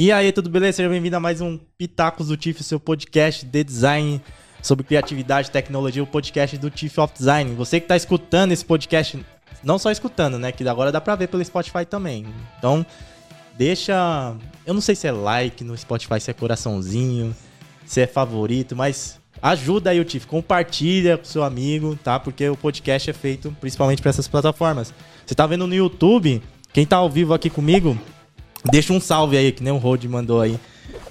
E aí, tudo beleza? Seja bem-vindo a mais um Pitacos do TIF, seu podcast de design sobre criatividade e tecnologia, o podcast do TIF of Design. Você que está escutando esse podcast, não só escutando, né? Que agora dá pra ver pelo Spotify também. Então, deixa. Eu não sei se é like no Spotify, se é coraçãozinho, se é favorito, mas ajuda aí o TIF, compartilha com seu amigo, tá? Porque o podcast é feito principalmente para essas plataformas. Você tá vendo no YouTube, quem tá ao vivo aqui comigo, deixa um salve aí, que nem o Rod mandou aí.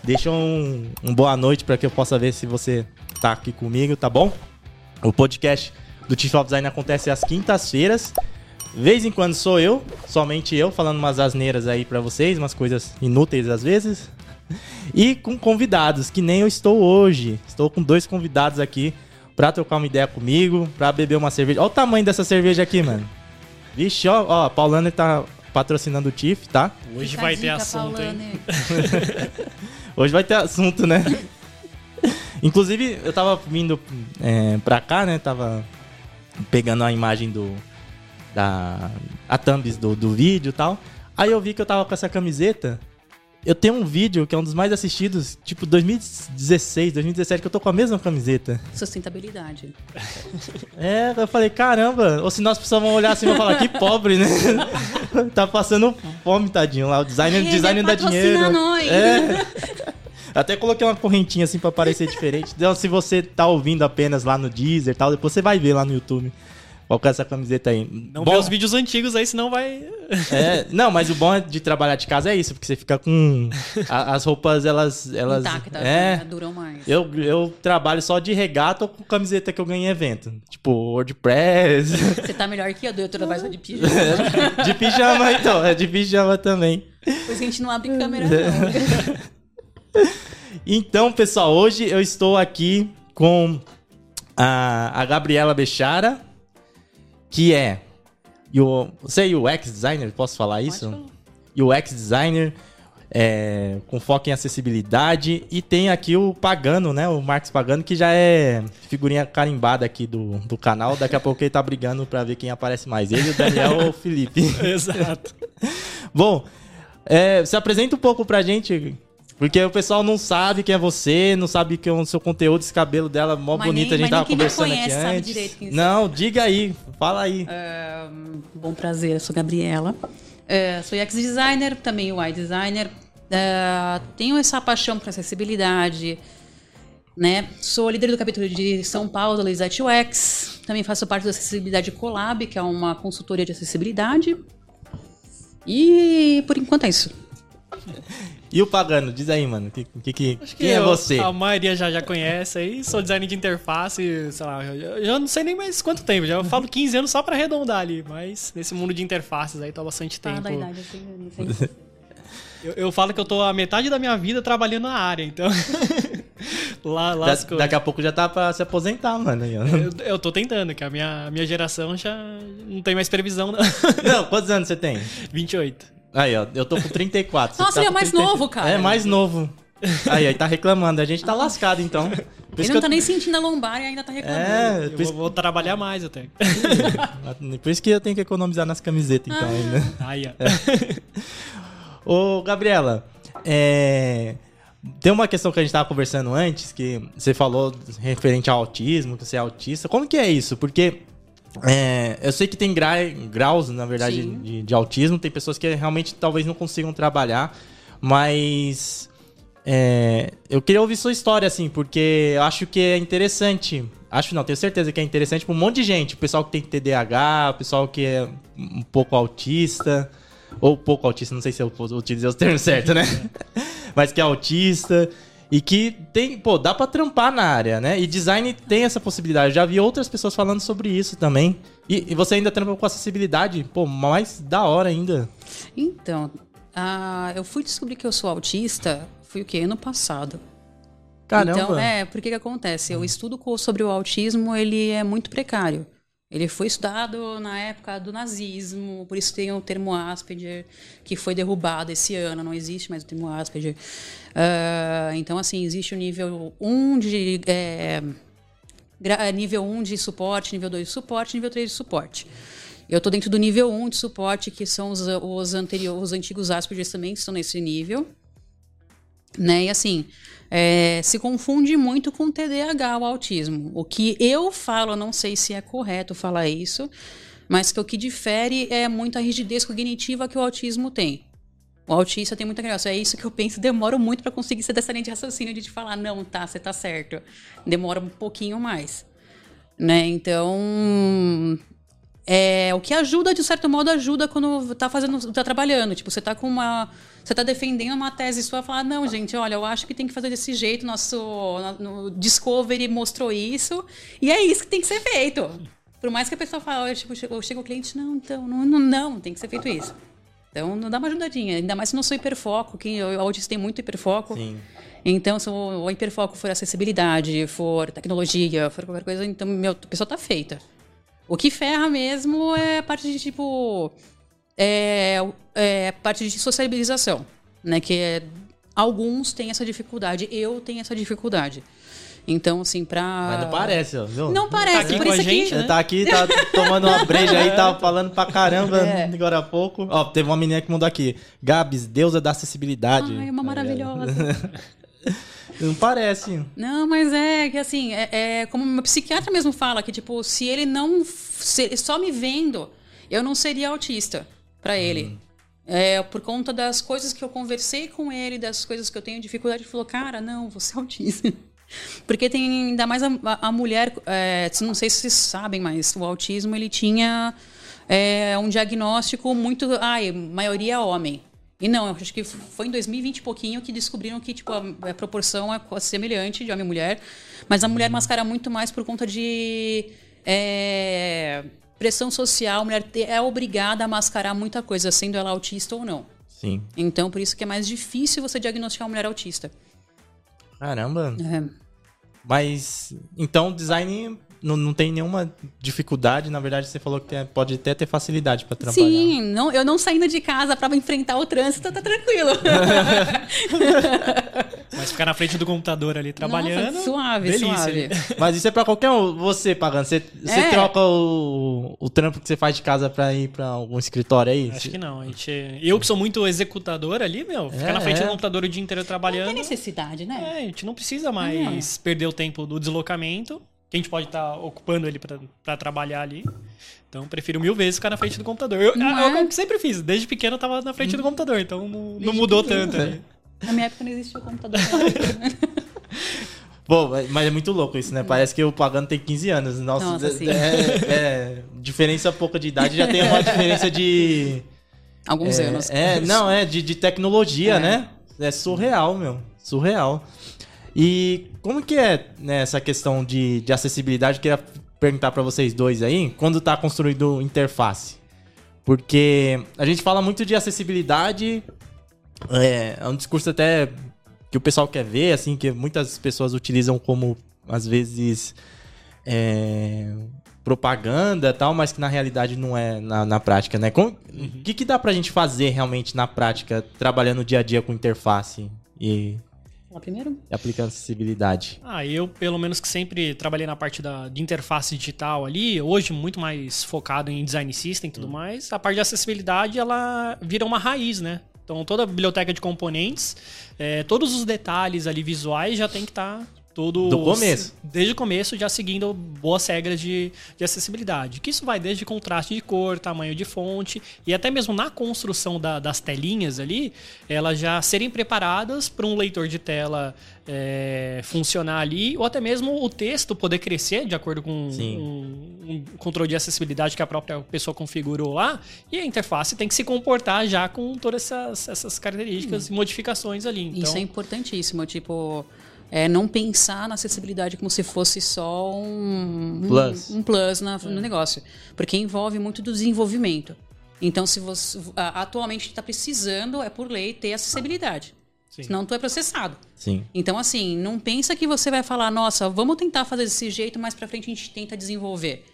Deixa um, um boa noite para que eu possa ver se você tá aqui comigo, tá bom? O podcast do Chief of Design acontece às quintas-feiras. Vez em quando sou eu, somente eu, falando umas asneiras aí para vocês, umas coisas inúteis às vezes. E com convidados, que nem eu estou hoje. Estou com dois convidados aqui pra trocar uma ideia comigo, pra beber uma cerveja. Olha o tamanho dessa cerveja aqui, mano. Vixe, ó, ó a Paulana tá patrocinando o TIF, tá? Hoje Fica vai ter assunto, hein? Hoje vai ter assunto, né? Inclusive, eu tava vindo é, pra cá, né? Tava pegando a imagem do. Da. A thumbs do, do vídeo e tal. Aí eu vi que eu tava com essa camiseta. Eu tenho um vídeo que é um dos mais assistidos, tipo 2016, 2017, que eu tô com a mesma camiseta. Sustentabilidade. É, eu falei, caramba, ou se nós precisamos olhar assim e falar, que pobre, né? tá passando fome, tadinho lá. O designer, é, designer dá dinheiro. Nós. É. Até coloquei uma correntinha assim pra parecer diferente. Então, se você tá ouvindo apenas lá no Deezer e tal, depois você vai ver lá no YouTube. Qual que é essa camiseta aí? Não bom, vê os vídeos antigos aí, senão vai. É, não, mas o bom de trabalhar de casa é isso, porque você fica com. A, as roupas, elas. elas Intactas, é, né? duram mais. Eu, eu trabalho só de regata ou com camiseta que eu ganhei em evento. Tipo, WordPress. Você tá melhor que eu, eu trabalho só de pijama. É, de pijama, então, é de pijama também. Pois a gente não abre câmera, não. Então, pessoal, hoje eu estou aqui com a, a Gabriela Bechara, que é o, você é UX designer, posso falar isso? UX designer é, com foco em acessibilidade e tem aqui o Pagano, né? O Marcos Pagano que já é figurinha carimbada aqui do, do canal. Daqui a pouco ele tá brigando para ver quem aparece mais, ele, o Daniel ou o Felipe. Exato. Bom, é, se apresenta um pouco pra gente porque o pessoal não sabe quem é você, não sabe que é o seu conteúdo, esse cabelo dela mó mas bonito, nem, a gente tava conversando conhece, aqui antes. Direito quem não, diga aí, fala aí. Uh, bom prazer, eu sou Gabriela. Uh, sou UX designer, também UI designer. Uh, tenho essa paixão por acessibilidade. Né? Sou líder do capítulo de São Paulo da Lisette UX. Também faço parte da Acessibilidade Collab, que é uma consultoria de acessibilidade. E por enquanto é isso. E o Pagano? Diz aí, mano. Que, que, que quem é você? A maioria já, já conhece aí. Sou designer de interface, sei lá. Eu já não sei nem mais quanto tempo. Já falo 15 anos só pra arredondar ali. Mas nesse mundo de interfaces aí tô há bastante tempo. Ah, da idade, assim, eu, eu falo que eu tô a metade da minha vida trabalhando na área, então. lá, lá da, daqui a pouco já tá pra se aposentar, mano. Eu, eu tô tentando, que a minha, a minha geração já não tem mais previsão, não. Não, quantos anos você tem? 28. Aí, ó, eu tô com 34. Nossa, tá ele é mais 30... novo, cara. É, mais novo. Aí, aí tá reclamando. A gente tá lascado, então. Por ele não tá eu... nem sentindo a lombar e ainda tá reclamando. É, eu vou, vou, trabalhar mais até. Por isso que eu tenho que economizar nas camisetas, então, ah. ainda. Aí, ó. É. Ô, Gabriela, é... Tem uma questão que a gente tava conversando antes, que você falou referente ao autismo, que você é autista. Como que é isso? Porque é, eu sei que tem gra graus, na verdade, de, de, autismo. Tem pessoas que realmente talvez não consigam trabalhar, mas é, eu queria ouvir sua história, assim, porque eu acho que é interessante. Acho não, tenho certeza que é interessante para um monte de gente. O pessoal que tem TDAH, o pessoal que é um pouco autista, ou pouco autista, não sei se eu utilizei os termos certos, né? mas que é autista. E que tem, pô, dá para trampar na área, né? E design tem essa possibilidade. Já vi outras pessoas falando sobre isso também. E, e você ainda trampa com acessibilidade, pô, mais da hora ainda. Então, uh, eu fui descobrir que eu sou autista, fui o quê? Ano passado. Caramba. Então, é, porque que acontece? O estudo sobre o autismo, ele é muito precário. Ele foi estudado na época do nazismo, por isso tem o termo Asperger, que foi derrubado esse ano, não existe mais o termo Asperger. Uh, então, assim, existe o nível 1 de. É, nível 1 de suporte, nível 2 de suporte, nível 3 de suporte. Eu estou dentro do nível 1 de suporte, que são os, os, anteriores, os antigos Asperger também que estão nesse nível. Né? E assim, é, se confunde muito com TDAH, o autismo. O que eu falo, não sei se é correto falar isso, mas que o que difere é muito a rigidez cognitiva que o autismo tem. O autista tem muita criança. É isso que eu penso. Demora muito para conseguir ser dessa linha de raciocínio de te falar, não, tá, você tá certo. Demora um pouquinho mais. Né? Então, é, o que ajuda, de certo modo, ajuda quando tá fazendo, tá trabalhando. Tipo, você tá com uma. Você tá defendendo uma tese sua falar, não, gente, olha, eu acho que tem que fazer desse jeito, nosso no Discovery mostrou isso, e é isso que tem que ser feito. Por mais que a pessoa fale, tipo, chega o cliente, não, então, não, não, não, tem que ser feito isso. Então, não dá uma ajudadinha. Ainda mais se não sou hiperfoco, que autista tem muito hiperfoco. Sim. Então, se o hiperfoco for acessibilidade, for tecnologia, for qualquer coisa, então meu, a pessoa tá feita. O que ferra mesmo é a parte de tipo. É, é parte de sociabilização. Né? Que é, alguns têm essa dificuldade. Eu tenho essa dificuldade. Então, assim, pra. Mas não parece, ó. Viu? Não parece, tá por isso aqui. Né? Tá aqui, tá tomando uma breja aí, tava falando pra caramba é. agora há pouco. Ó, teve uma menina que mandou aqui. Gabs, deusa da acessibilidade. Ai, uma maravilhosa. Não parece. Não, mas é que assim, é, é, como meu psiquiatra mesmo fala, que tipo, se ele não. Se, só me vendo, eu não seria autista para ele. Hum. É, por conta das coisas que eu conversei com ele, das coisas que eu tenho dificuldade, ele falou, cara, não, você é autista. Porque tem ainda mais a, a mulher, é, não sei se vocês sabem, mas o autismo ele tinha é, um diagnóstico muito. Ai, maioria homem. E não, acho que foi em 2020 e pouquinho que descobriram que tipo, a, a proporção é semelhante de homem e mulher. Mas a mulher mascara muito mais por conta de. É, pressão social, a mulher é obrigada a mascarar muita coisa, sendo ela autista ou não. Sim. Então, por isso que é mais difícil você diagnosticar uma mulher autista. Caramba. É. Mas, então, design não, não tem nenhuma dificuldade. Na verdade, você falou que tem, pode até ter facilidade para trabalhar. Sim, não, eu não saindo de casa para enfrentar o trânsito, tá tranquilo. Mas ficar na frente do computador ali trabalhando. Nossa, suave, delícia. suave. Mas isso é para qualquer um. Você pagando. Você, você é. troca o, o trampo que você faz de casa para ir para algum escritório aí? Acho que não. A gente, eu que sou muito executador ali, meu, ficar é, na frente é. do computador o dia inteiro trabalhando. Não tem necessidade, né? É, a gente não precisa mais perder o tempo do deslocamento que a gente pode estar tá ocupando ele para trabalhar ali. Então, prefiro mil vezes ficar na frente do computador. Eu, é? eu sempre fiz. Desde pequeno eu tava na frente do computador, então não, não mudou pequeno. tanto. Ali. Na minha época não existia computador. Bom, mas é muito louco isso, né? Parece que o Pagano tem 15 anos. Nossa, Nossa é, é, é, diferença pouca de idade, já tem uma diferença de... Alguns é, anos. É, não, é de, de tecnologia, é. né? É surreal, meu. Surreal. E como que é né, essa questão de, de acessibilidade? Eu queria perguntar para vocês dois aí, quando está construído interface. Porque a gente fala muito de acessibilidade, é, é um discurso até que o pessoal quer ver, assim, que muitas pessoas utilizam como, às vezes, é, propaganda tal, mas que na realidade não é na, na prática, né? O uhum. que, que dá pra gente fazer realmente na prática, trabalhando dia a dia com interface? E Lá primeiro? Aplicando acessibilidade. Ah, eu, pelo menos que sempre trabalhei na parte da, de interface digital ali, hoje muito mais focado em design system e tudo hum. mais, a parte de acessibilidade ela vira uma raiz, né? Então toda a biblioteca de componentes, é, todos os detalhes ali visuais já tem que estar tá tudo do começo. Desde o começo, já seguindo boas regras de, de acessibilidade. Que isso vai desde contraste de cor, tamanho de fonte e até mesmo na construção da, das telinhas ali, elas já serem preparadas para um leitor de tela é, funcionar ali, ou até mesmo o texto poder crescer de acordo com um, um, controle de acessibilidade que a própria pessoa configurou lá, e a interface tem que se comportar já com todas essas, essas características hum. e modificações ali. Então, isso é importantíssimo, tipo é, não pensar na acessibilidade como se fosse só um plus, um, um plus na, no é. negócio. Porque envolve muito do desenvolvimento. Então, se você atualmente está precisando, é por lei, ter acessibilidade. Sim. Senão tu é processado. Sim. Então, assim, não pensa que você vai falar, nossa, vamos tentar fazer desse jeito, mais pra frente a gente tenta desenvolver.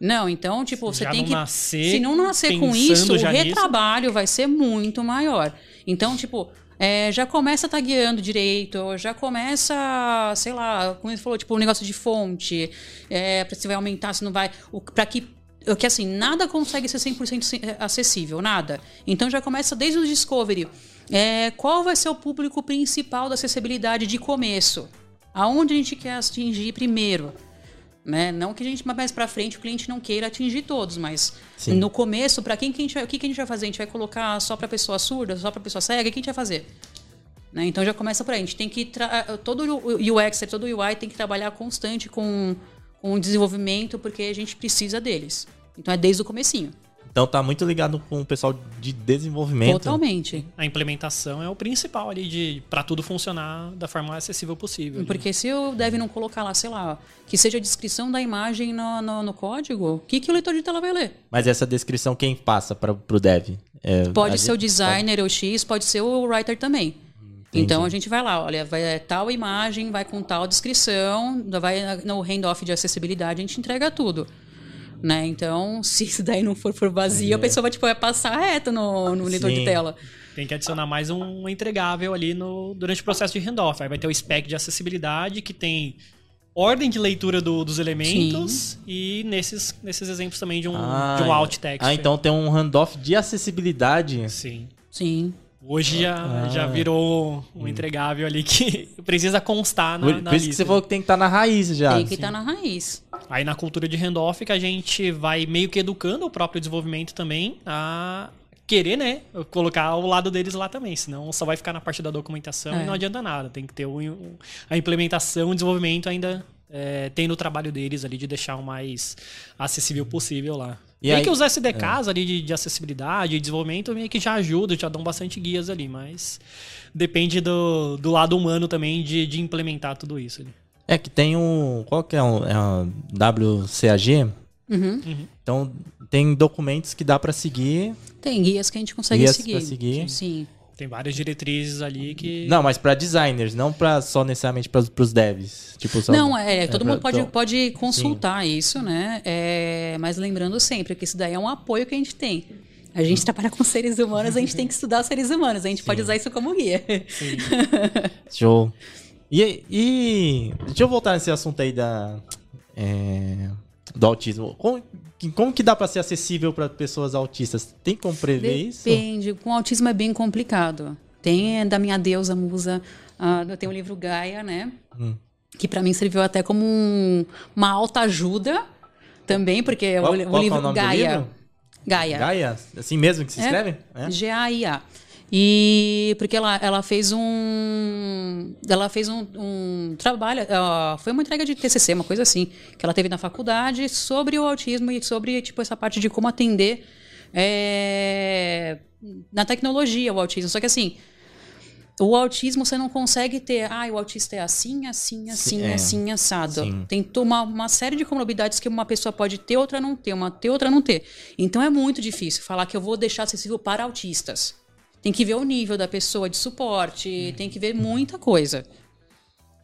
Não, então, tipo, você já tem que. Nascer se não nascer com isso, o retrabalho nisso. vai ser muito maior. Então, tipo, é, já começa tagueando direito, já começa, sei lá, como ele falou, tipo, um negócio de fonte, é, se vai aumentar, se não vai. Para que que assim, nada consegue ser 100% é, acessível, nada. Então já começa desde o discovery. É, qual vai ser o público principal da acessibilidade de começo? Aonde a gente quer atingir primeiro? Né? Não que a gente mais para frente o cliente não queira atingir todos, mas Sim. no começo, para quem que a gente vai, o que, que a gente vai fazer? A gente vai colocar só para pessoa surda, só para pessoa cega? O que a gente vai fazer? Né? Então já começa por aí. A gente tem que todo o UX, todo o UI tem que trabalhar constante com, com o desenvolvimento porque a gente precisa deles. Então é desde o comecinho. Então tá muito ligado com o pessoal de desenvolvimento. Totalmente. A implementação é o principal ali de para tudo funcionar da forma mais acessível possível. Porque se o dev não colocar lá, sei lá, que seja a descrição da imagem no, no, no código, o que, que o leitor de tela vai ler? Mas essa descrição quem passa para o dev? É, pode ser o designer pode... ou X, pode ser o writer também. Entendi. Então a gente vai lá, olha, vai é tal imagem, vai com tal descrição, vai no handoff de acessibilidade, a gente entrega tudo. Né? Então, se isso daí não for por vazio, é. a pessoa vai, tipo, vai passar reto no, no leitor de tela. Tem que adicionar mais um entregável ali no, durante o processo de handoff. Aí vai ter o spec de acessibilidade, que tem ordem de leitura do, dos elementos Sim. e nesses, nesses exemplos também de um, ah, de um alt text. Ah, então tem um handoff de acessibilidade. Sim. Sim. Hoje já, ah. já virou um entregável ali que precisa constar na, Por, na por isso que você falou que tem que estar tá na raiz já. Tem que estar tá na raiz. Aí na cultura de handoff que a gente vai meio que educando o próprio desenvolvimento também a querer, né, colocar o lado deles lá também, senão só vai ficar na parte da documentação é. e não adianta nada. Tem que ter o, a implementação, o desenvolvimento ainda é, tendo o trabalho deles ali de deixar o mais acessível possível lá. E Tem aí, que os SDKs é. ali de, de acessibilidade e desenvolvimento meio que já ajudam, já dão bastante guias ali, mas depende do, do lado humano também de, de implementar tudo isso ali. É que tem um. Qual que é um, é um WCAG? Uhum. Uhum. Então tem documentos que dá para seguir. Tem guias que a gente consegue guias seguir. Pra seguir. Sim. Tem várias diretrizes ali que. Não, mas para designers, não para só necessariamente para os devs. Tipo, só... Não, é, todo é mundo pode, pode consultar Sim. isso, né? É, mas lembrando sempre que isso daí é um apoio que a gente tem. A gente trabalha com seres humanos, a gente tem que estudar seres humanos. A gente Sim. pode usar isso como guia. Sim. Show. E, e deixa eu voltar nesse assunto aí da. É, do autismo. Como, como que dá para ser acessível para pessoas autistas? Tem como prever Depende. isso? Depende. Com autismo é bem complicado. Tem é, da minha deusa musa, uh, eu tenho o livro Gaia, né? Hum. Que para mim serviu até como um, uma alta ajuda também, porque qual, o, qual o livro é o Gaia. Livro? Gaia. Gaia? Assim mesmo que se escreve? É? G-A-I-A. E porque ela, ela fez um. Ela fez um, um trabalho. Uh, foi uma entrega de TCC, uma coisa assim, que ela teve na faculdade sobre o autismo e sobre tipo, essa parte de como atender é, na tecnologia o autismo. Só que assim. O autismo você não consegue ter, ah, o autista é assim, assim, assim, é. assim, assado. Sim. Tem uma, uma série de comorbidades que uma pessoa pode ter, outra não ter, uma ter, outra não ter. Então é muito difícil falar que eu vou deixar acessível para autistas. Tem que ver o nível da pessoa de suporte, tem que ver muita coisa.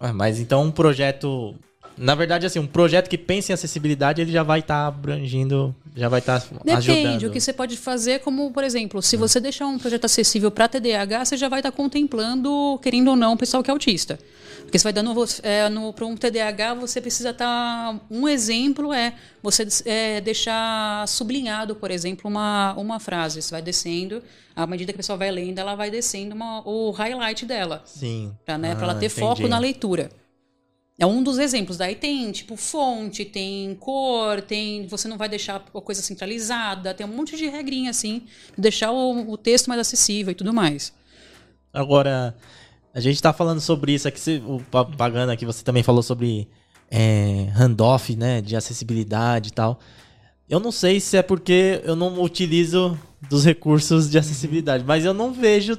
Ah, mas então um projeto. Na verdade, assim, um projeto que pensa em acessibilidade, ele já vai estar tá abrangindo, já vai estar tá ajudando. Depende, o que você pode fazer, como, por exemplo, se você deixar um projeto acessível para TDAH, você já vai estar tá contemplando, querendo ou não, o pessoal que é autista. Porque você vai dando é, para um TDAH, você precisa estar. Tá, um exemplo é você é, deixar sublinhado, por exemplo, uma, uma frase. Você vai descendo, à medida que a pessoa vai lendo, ela vai descendo uma, o highlight dela. Sim. Para né, ah, ela ter entendi. foco na leitura. É um dos exemplos. Daí tem, tipo, fonte, tem cor, tem. Você não vai deixar a coisa centralizada, tem um monte de regrinha, assim, deixar o, o texto mais acessível e tudo mais. Agora, a gente tá falando sobre isso aqui, o Pagana aqui, você também falou sobre é, handoff, né, de acessibilidade e tal. Eu não sei se é porque eu não utilizo dos recursos de acessibilidade, mas eu não vejo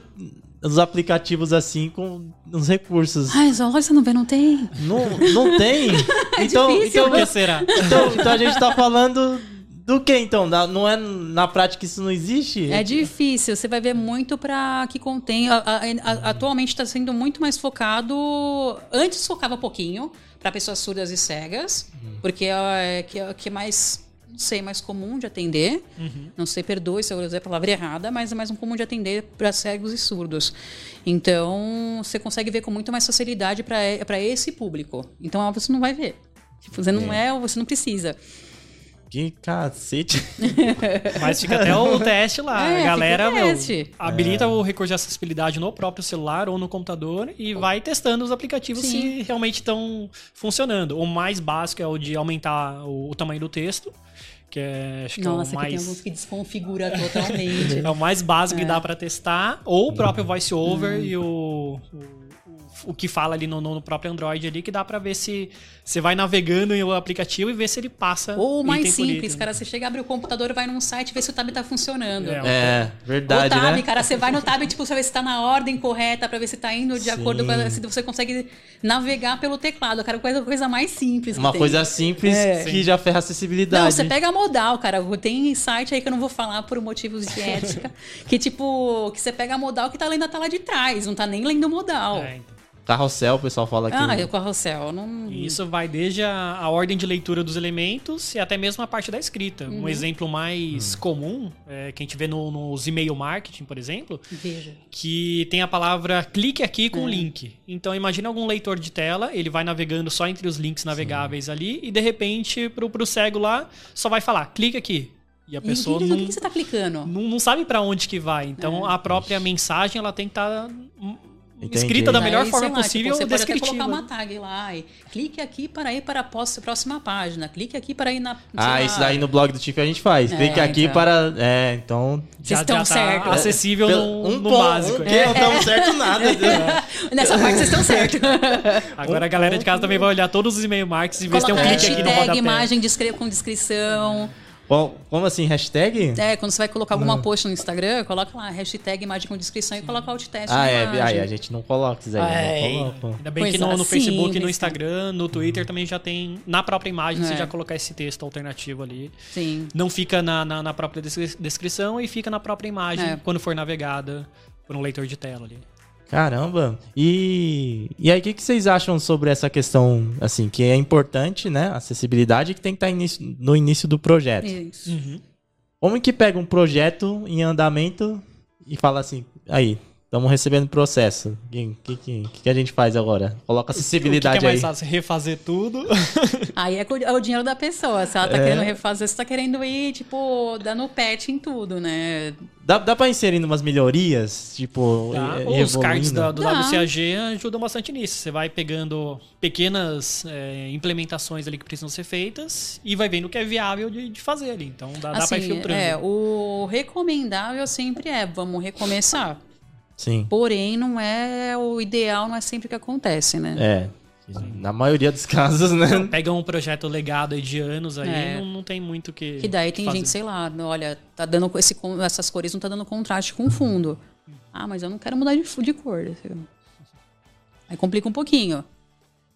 os aplicativos assim com os recursos. Ai, só você não vê, não tem? Não, não tem? é então, difícil. então, que será? Então, então a gente tá falando do que então? Não é na prática isso não existe? É difícil. Você vai ver muito para que contém. A, a, a, atualmente está sendo muito mais focado. Antes focava pouquinho para pessoas surdas e cegas, uhum. porque é que, é, que é mais sei, mais comum de atender. Uhum. Não sei, perdoe se eu usei a palavra errada, mas é mais um comum de atender para cegos e surdos. Então, você consegue ver com muito mais facilidade para esse público. Então, você não vai ver. Tipo, você não é, é você não precisa. Que cacete. Mas fica até o teste lá. É, a galera, fica o meu, teste. habilita É. o recurso de acessibilidade no próprio celular ou no computador e vai testando os aplicativos Sim. se realmente estão funcionando. O mais básico é o de aumentar o, o tamanho do texto, que é, acho que Nossa, é o que tem mais... alguns que desconfigura totalmente. É o mais básico que dá pra testar, ou o próprio voice-over e o, o, o que fala ali no, no próprio Android ali, que dá pra ver se você vai navegando em o aplicativo e ver se ele passa. Ou o mais simples, item. cara, você chega, abre o computador, vai num site e vê se o tab tá funcionando. É, É, verdade, o tab, né? cara, você vai no tab, tipo, você vai ver se tá na ordem correta, pra ver se tá indo de Sim. acordo com a, se você consegue navegar pelo teclado. Cara, coisa, coisa mais simples. que Uma tem. coisa simples É. que já ferra a acessibilidade. Não, você pega a modal, cara. Tem site aí que eu não vou falar por motivos de ética. que tipo, que você pega a modal que tá lendo a tela de trás, não tá nem lendo modal. É, então. Carrossel, o pessoal fala que. Ah, e o carrossel. Não... E Isso vai desde a, a ordem de leitura dos elementos e até mesmo a parte da escrita. Uhum. Um exemplo mais comum, é, que a gente vê no- nos e-mail marketing, por exemplo, Veja. que tem a palavra clique aqui com link. Então imagina algum leitor de tela, ele vai navegando só entre os links navegáveis ali e de repente pro, pro cego lá só vai falar clique aqui. E a E pessoa que, não, que você tá clicando? não, não sabe pra onde que vai. Então É. a própria mensagem ela tem que estar Entendi. escrita da melhor Daí, forma sei lá, possível tipo, você pode até colocar uma tag lá e clique aqui para ir para a próxima página. Clique aqui para ir na. Ah, lá. isso daí no blog do Tiff a gente faz. É, Clique aqui então. para. É, então. Vocês estão certos. acessível no, um no ponto, básico. Um quê? Não estamos certo nada. Nessa parte vocês estão certos. Agora a galera de casa também vai olhar todos os e-mail markets e ver se tem um clique aqui no rodapé. imagem descre- com descrição. Como assim? Hashtag? É, quando você vai colocar alguma post no Instagram, coloca lá, hashtag imagem com descrição e coloca alt teste Ah, é. Aí a gente não coloca isso aí. É, Não coloca. ainda bem que Coisa no, no Facebook, no Instagram, no Twitter também já tem, na própria imagem, você É. já colocar esse texto alternativo ali. Sim. Não fica na, na, na própria descri- descrição e fica na própria imagem É. quando for navegada por um leitor de tela ali. Caramba! E, e aí, o que, que vocês acham sobre essa questão, assim, que é importante, né? Acessibilidade que tem que estar início- no início do projeto. Isso. Uhum. Como que pega um projeto em andamento e fala assim, aí, estamos recebendo processo. O que, que, que, que a gente faz agora? Coloca O que, acessibilidade que é mais aí. fácil? Refazer tudo? Aí é, é o dinheiro da pessoa. Se ela tá É. querendo refazer, você tá querendo ir, tipo, dando patch em tudo, né? Dá, dá pra inserir umas melhorias? Tipo, Tá? e- Os cards do Dá. WCAG ajudam bastante nisso. Você vai pegando pequenas é, implementações ali que precisam ser feitas e vai vendo o que é viável de, de fazer ali. Então dá, dá pra ir filtrando. é, o recomendável sempre é, vamos recomeçar. Sim. Porém, não é o ideal, não é sempre que acontece, né? É. Na maioria dos casos, né? Pega um projeto legado aí de anos aí, É. não, não tem muito o que. Que daí tem fazer. gente, sei lá, olha, tá dando esse, com essas cores não tá dando contraste com o fundo. Ah, mas eu não quero mudar de, de cor. Aí complica um pouquinho.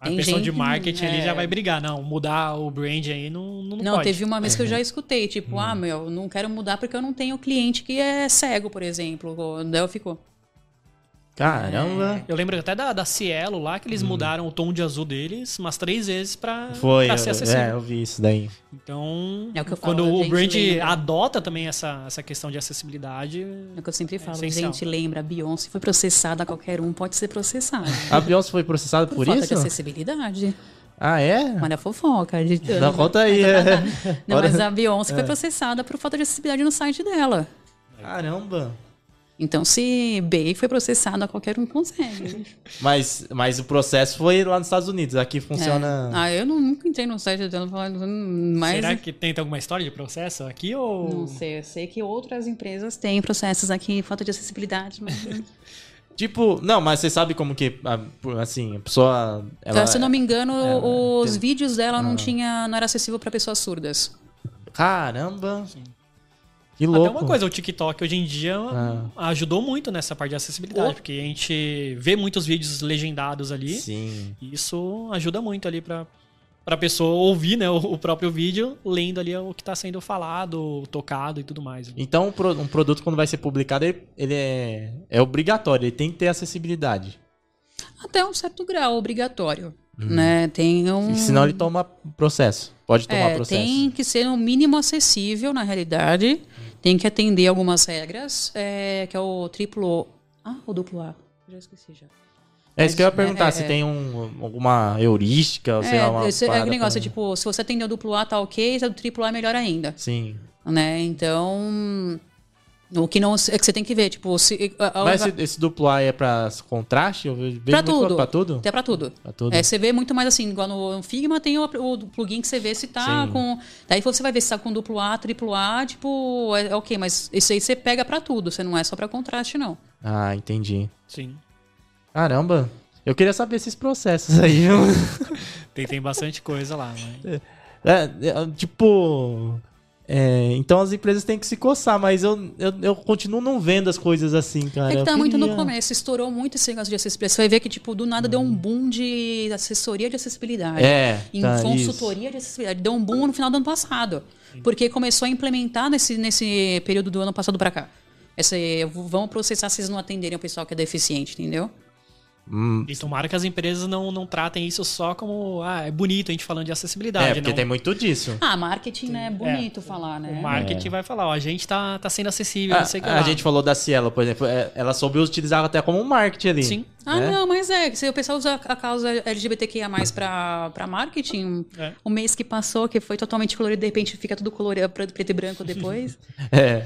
A tem pessoa de gente- marketing ali é. já vai brigar. Não, mudar o brand aí não, não, Não, pode. teve uma vez que eu já escutei, Hum. tipo, ah, meu, não quero mudar porque eu não tenho cliente que é cego, por exemplo. Daí eu fico. Caramba. Eu lembro até da, da Cielo lá, que eles mudaram o tom de azul deles umas três vezes pra, Hum. Foi, pra ser acessível. é, eu vi isso daí. Então, É o que eu falo, quando a o brand lembra. adota também essa, essa questão de acessibilidade, É o que eu sempre falo. essencial. gente, lembra, a Beyoncé foi processada, qualquer um pode ser processado. A Beyoncé foi processada por, falta isso? de acessibilidade. Ah, é? Olha a fofoca. De... Não, conta aí. Não, Bora. mas a Beyoncé foi processada por falta de acessibilidade no site dela. Caramba. Então, se Bey foi processada, qualquer um consegue. Mas, mas o processo foi lá nos Estados Unidos. Aqui funciona. Ah, eu não- nunca entrei no site dela falando, mas será que tem alguma história de processo aqui ou... não sei. Eu sei que outras empresas têm processos aqui, falta de acessibilidade, mas Tipo, não, mas você sabe como que, ah, por- assim, a pessoa. Ela, se eu não me engano, é, os tem- vídeos dela Ah. não tinha, não era acessível para pessoas surdas. Caramba. Que Até louco. uma coisa, o TikTok hoje em dia Ah. ajudou muito nessa parte de acessibilidade, Oh. porque a gente vê muitos vídeos legendados ali, Sim. e isso ajuda muito ali pra, pra pessoa ouvir né, o, o próprio vídeo, lendo ali o que tá sendo falado, tocado e tudo mais. Então, um pro- um produto, quando vai ser publicado, ele, ele é, é obrigatório, ele tem que ter acessibilidade. Até um certo grau obrigatório, né? Tem um E senão ele toma processo. Pode tomar É, processo. tem que ser no mínimo acessível, na realidade. Tem que atender algumas regras, é, que é o triplo... Ah, o duplo A. Já esqueci já. É isso que eu ia perguntar, é, se é, tem um, alguma heurística, é, sei lá, uma esse, É negócio, pra... tipo, se você atendeu duplo A, tá ok, se é do triplo A é melhor ainda. Sim. Né, então... O que não é que você tem que ver, tipo, se, a, Mas esse, esse, duplo A é pra contraste? Eu vejo pra tudo. Pra tudo? Até pra tudo. Pra tudo. É, você vê muito mais assim, igual no Figma tem o, o plugin que você vê se tá Sim. com. Daí você vai ver se tá com duplo A, triplo A, tipo, é, é ok, mas esse aí você pega pra tudo, você não é só pra contraste, não. Ah, entendi. Sim. Caramba. Eu queria saber esses processos aí. tem, tem bastante coisa lá, mas... É, é, tipo. É, então as empresas têm que se coçar, mas eu, eu, eu, continuo não vendo as coisas assim, cara. É que tá muito no começo, estourou muito esse negócio de acessibilidade. Você vai ver que, tipo, do nada hum. deu um boom de assessoria de acessibilidade. É. Em tá, consultoria isso. de acessibilidade. Deu um boom no final do ano passado. Porque começou a implementar nesse, nesse período do ano passado para cá. Essa, vamos processar se vocês não atenderem o pessoal que é deficiente, entendeu? Hum. E tomara que as empresas não, não tratem isso só como, ah, é bonito a gente falando de acessibilidade. É, porque não... tem muito disso. Ah, marketing, né? É bonito é. falar, né? O marketing é. vai falar, ó, a gente tá, tá sendo acessível, a, não sei o que A lá. gente falou da Cielo, por exemplo, é, ela soube utilizar até como um marketing ali. Sim. Ah, é? não, mas é, se o pessoal usa a causa LGBTQIA+, pra, pra marketing, é. o mês que passou, que foi totalmente colorido, de repente fica tudo colorido, preto e branco depois. é,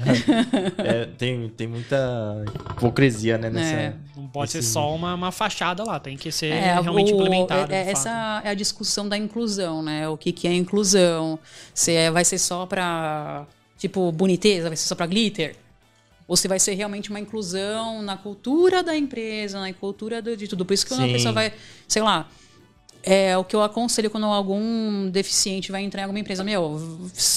é, tem, tem muita hipocrisia, né, nessa... É. Não pode ser só uma, uma fachada lá, tem que ser é, realmente o, implementado. É, essa fato. é a discussão da inclusão, né, o que, que é inclusão, se é, vai ser só pra, tipo, boniteza, vai ser só pra glitter, ou se vai ser realmente uma inclusão na cultura da empresa, na cultura de tudo. Por isso que quando a pessoa vai, sei lá, é o que eu aconselho quando algum deficiente vai entrar em alguma empresa. Meu,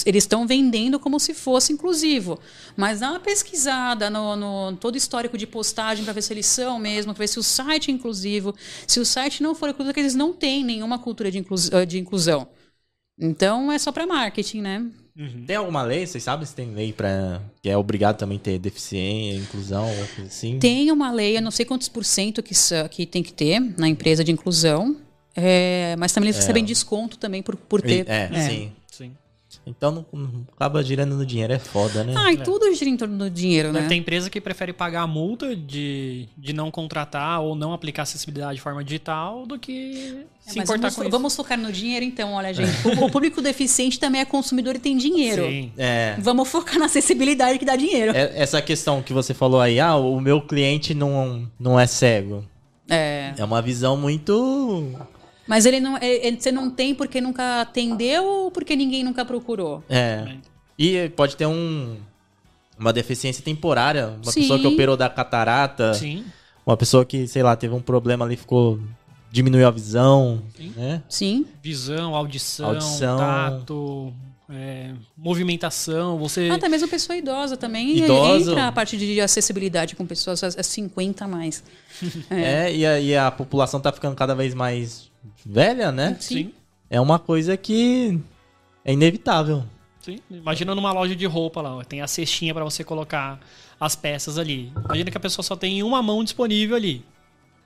eles estão vendendo como se fosse inclusivo. Mas dá uma pesquisada no, no todo histórico de postagem para ver se eles são mesmo, para ver se o site é inclusivo. Se o site não for inclusivo, que eles não têm nenhuma cultura de, inclu de inclusão. Então é só para marketing, né? Uhum. Tem alguma lei? Vocês sabem se tem lei para que é obrigado também ter deficiência, inclusão, alguma coisa assim? Tem uma lei, eu não sei quantos por cento que, que tem que ter na empresa de inclusão, é, mas também eles é. recebem desconto também por, por ter. É, é. sim. sim. Então não, não, acaba girando no dinheiro, é foda, né? Ah, e tudo gira em torno do dinheiro, né? Tem empresa que prefere pagar a multa de, de não contratar ou não aplicar acessibilidade de forma digital do que é, se importar vamos, com isso. Vamos focar no dinheiro então, olha, gente. O, o, público deficiente também é consumidor e tem dinheiro. Sim. É. Vamos focar na acessibilidade que dá dinheiro. É, essa questão que você falou aí, ah, o meu cliente não, não é cego. É. É uma visão muito mas ele não, ele, você não tem porque nunca atendeu ou porque ninguém nunca procurou? É. E pode ter um, uma deficiência temporária. Uma Sim. pessoa que operou da catarata. Sim. Uma pessoa que, sei lá, teve um problema ali, ficou. diminuiu a visão. Sim. Né? Sim. Visão, audição, audição. tato. É, movimentação, você... Até mesmo pessoa idosa também idosa. entra a parte de acessibilidade com pessoas a 50 a mais. É, é e, a, e, a, população tá ficando cada vez mais velha, né? Sim. É uma coisa que é inevitável. Sim. Imagina numa loja de roupa lá, tem a cestinha para você colocar as peças ali. Imagina que a pessoa só tem uma mão disponível ali.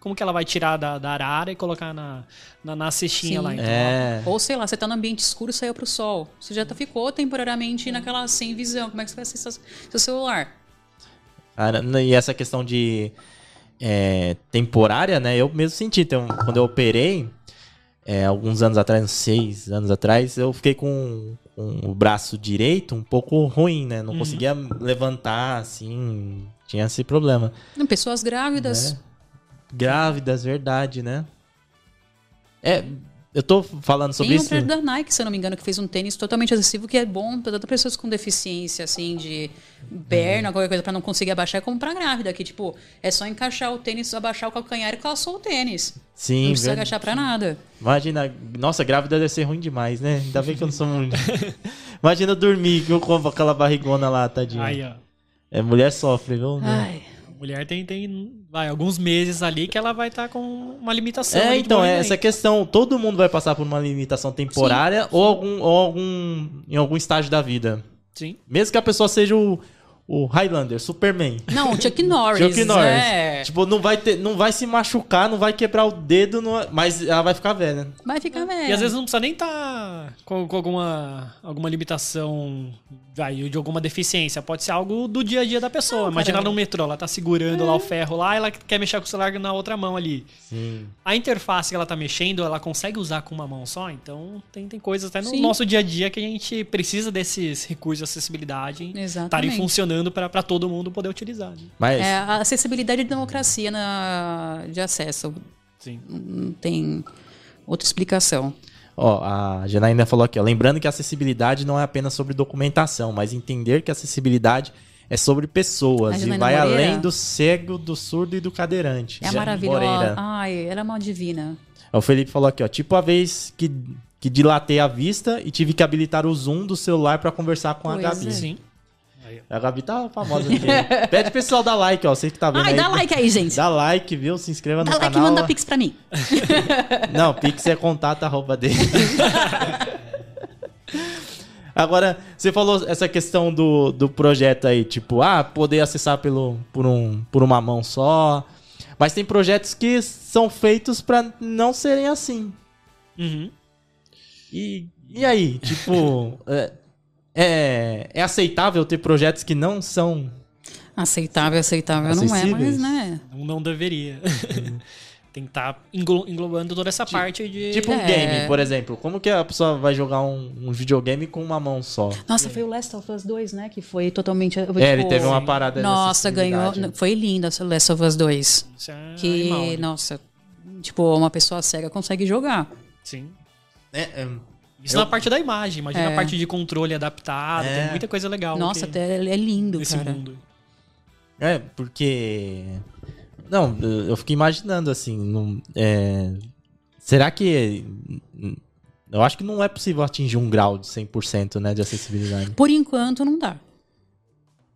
Como que ela vai tirar da, da arara e colocar na, na, na cestinha Sim. lá? Então, é. Ou sei lá, você tá no ambiente escuro e saiu pro sol. Você já tá, ficou temporariamente naquela sem visão. Como é que você vai acessar seu celular? Cara, e essa questão de é, temporária, né? Eu mesmo senti. Então, quando eu operei, é, alguns anos atrás, seis anos atrás, eu fiquei com, com, o braço direito um pouco ruim, né? Não uhum. conseguia levantar, assim, tinha esse problema. Pessoas grávidas. Né? Grávidas, verdade, né? É, eu tô falando sobre isso. Tem um da Nike, se eu não me engano, que fez um tênis totalmente acessível, que é bom para pessoas com deficiência, assim, de perna, uhum. qualquer coisa, para não conseguir abaixar, é como pra grávida, que, tipo, é só encaixar o tênis, abaixar o calcanhar e calçou o tênis. Sim, Não precisa agachar pra nada. Imagina, nossa, grávida deve ser ruim demais, né? Ainda bem que eu não sou mulher. Imagina dormir que eu com aquela barrigona lá, tadinho. Aí, ó. É, mulher sofre, viu? Ai mulher tem, tem vai, alguns meses ali que ela vai estar tá com uma limitação. É, então, é essa questão. Todo mundo vai passar por uma limitação temporária sim, ou, algum, ou algum em algum estágio da vida. Sim. Mesmo que a pessoa seja o, o Highlander, Superman. Não, o Chuck Norris. Chuck Norris. É. Tipo, não vai, ter, não vai se machucar, não vai quebrar o dedo, não- mas ela vai ficar velha. Vai ficar velho. E às vezes não precisa nem estar com, com alguma, alguma limitação vai, de alguma deficiência. Pode ser algo do dia a dia da pessoa. Imagina ela no metrô, ela tá segurando lá o ferro lá, ela quer mexer com o celular na outra mão ali. Sim. A interface que ela tá mexendo, ela consegue usar com uma mão só, então tem, tem coisas até no Sim. nosso dia a dia que a gente precisa desses recursos de acessibilidade estarem Exatamente. funcionando para todo mundo poder utilizar. né? Mas, É, a acessibilidade e democracia na, de acesso. Sim. Não tem outra explicação. Ó, a Janaína falou aqui, ó, lembrando que a acessibilidade não é apenas sobre documentação, mas entender que a acessibilidade é sobre pessoas A e vai Moreira? além do cego, do surdo e do cadeirante. É a maravilhosa. Moreira. Ai, ela é uma divina. O Felipe falou aqui, ó, tipo a vez que, que dilatei a vista e tive que habilitar o zoom do celular pra conversar com a Pois Gabi. é. Sim. A Gabi tá famosa. aqui. Pede pro pessoal dar like, ó, você que tá vendo Ai, aí. dá like aí, gente. Dá like, viu? Se inscreva no Dá like e canal. manda pix pra mim. Não, Pix é contato arroba dele. Agora, você falou essa questão do, do projeto aí, tipo, ah, poder acessar pelo, por, um, por uma mão só. Mas tem projetos que são feitos pra não serem assim. Uhum. E, e aí, tipo, é, é, é aceitável ter projetos que não são. Aceitável, aceitável não é, mas né. Não, não deveria. Tem que estar englobando toda essa parte de. Tipo um É. game, por exemplo. Como que a pessoa vai jogar um, um videogame com uma mão só? Nossa, foi o Last of Us 2, né? Que foi totalmente. É, tipo, ele teve uma parada Nossa, ganhou. Foi lindo essa Last of Us 2. Isso é Que, animal, né? nossa, tipo, uma pessoa cega consegue jogar. Sim. É, é, Isso Eu- na parte da imagem. Imagina É. a parte de controle adaptado. É. Tem muita coisa legal. Nossa, que- até é lindo, nesse cara. mundo. É, porque. Não, eu fiquei imaginando assim. Não, é, Será que. Eu acho que não é possível atingir um grau de 100% né, de acessibilidade. Por enquanto não dá.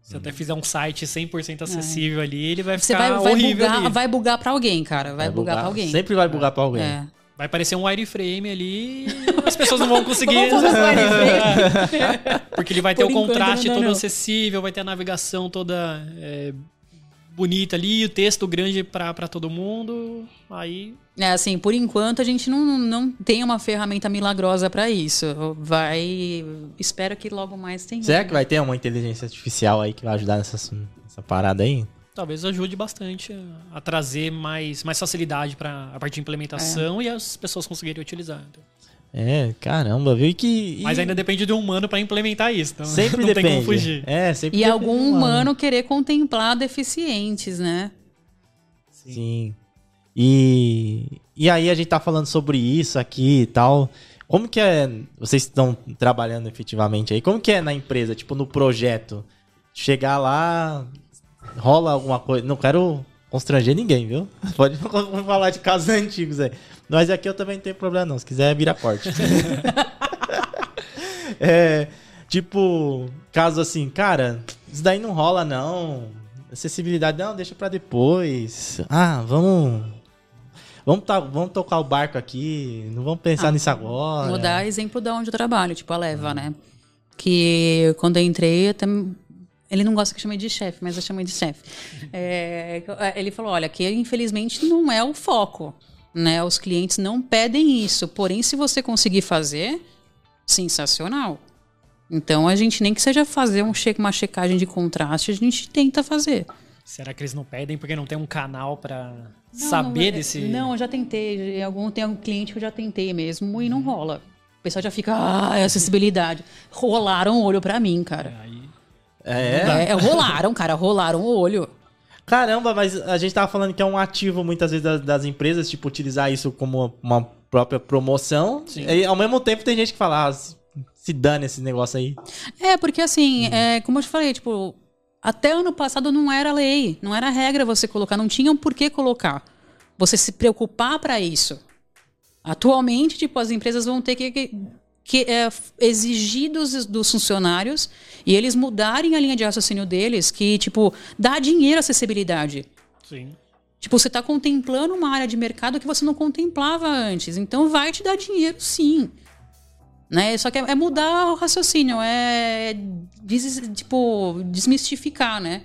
Se até fizer um site 100% acessível ali, ele vai É. Você ficar vai, vai horrível bugar, ali. vai bugar pra alguém, cara. Vai, bugar, pra alguém. Sempre vai bugar pra alguém. É. Vai parecer um wireframe ali e as pessoas não vão conseguir. Vamos wireframe. Porque ele vai ter Por o enquanto, contraste não, todo não. acessível, vai ter a navegação toda é, bonita ali, o texto grande pra, pra todo mundo. Aí. É, assim, por enquanto a gente não, não tem uma ferramenta milagrosa pra isso. Vai. Espero que logo mais tenha. Será que vai ter uma inteligência artificial aí que vai ajudar nessa, nessa parada aí? Talvez ajude bastante a, a trazer mais, mais facilidade para a parte de implementação e as pessoas conseguirem utilizar. Então. É, caramba, viu? E que. e Mas ainda depende do humano para implementar isso. Então Sempre não depende. tem como fugir. É, sempre E algum do humano querer contemplar deficientes, né? Sim. E, e aí a gente tá falando sobre isso aqui e tal. Como que é. Vocês estão trabalhando efetivamente aí? Como que é na empresa, tipo, no projeto? Chegar lá, rola alguma coisa. Não quero constranger ninguém, viu? Pode falar de casos antigos aí. Mas aqui eu também não tenho problema, não. Se quiser, vira corte. é, tipo, caso assim, cara, isso daí não rola, não. Acessibilidade, não, deixa pra depois. Ah, vamos. Vamos, tá, vamos tocar o barco aqui, não vamos pensar Ah, nisso agora. Vou dar exemplo de onde eu trabalho, tipo a Leva, né? Que quando eu entrei, eu tam- ele não gosta que eu chame de chefe, mas eu chamo de chefe. É, ele falou: olha, que infelizmente não é o foco. Né? Os clientes não pedem isso. Porém, se você conseguir fazer, sensacional. Então a gente nem que seja fazer um che uma checagem de contraste, a gente tenta fazer. Será que eles não pedem porque não tem um canal para saber não, é- desse. Não, eu já tentei. Em Algum, tem um cliente que eu já tentei mesmo e não rola. O pessoal já fica, ah, é acessibilidade. Rolaram o olho pra mim, cara. Aí, É, É, rolaram, cara, rolaram o olho. Caramba, mas a gente tava falando que é um ativo muitas vezes das, das empresas, tipo, utilizar isso como uma própria promoção. Sim. E ao mesmo tempo tem gente que fala, ah, se, dane esse negócio aí. É, porque assim, é, como eu te falei, tipo, até ano passado não era lei, não era regra você colocar, não tinham por que colocar. Você se preocupar para isso. Atualmente, tipo, as empresas vão ter que, que, é, exigir dos, dos funcionários e eles mudarem a linha de raciocínio deles, que, tipo, dá dinheiro à acessibilidade. sim. Tipo, você está contemplando uma área de mercado que você não contemplava antes. Então vai te dar dinheiro, sim. Né? Só que é, é mudar o raciocínio, é des, tipo, desmistificar, né?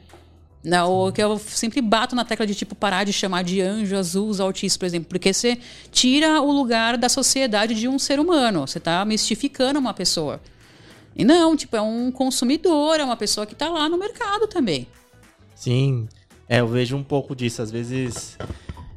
Não, o que eu sempre bato na tecla de tipo parar de chamar de anjo azul os autistas, por exemplo, porque você tira o lugar da sociedade de um ser humano, você está mistificando uma pessoa. E não, tipo, é um consumidor, é uma pessoa que está lá no mercado também. Sim, é, eu vejo um pouco disso. Às vezes,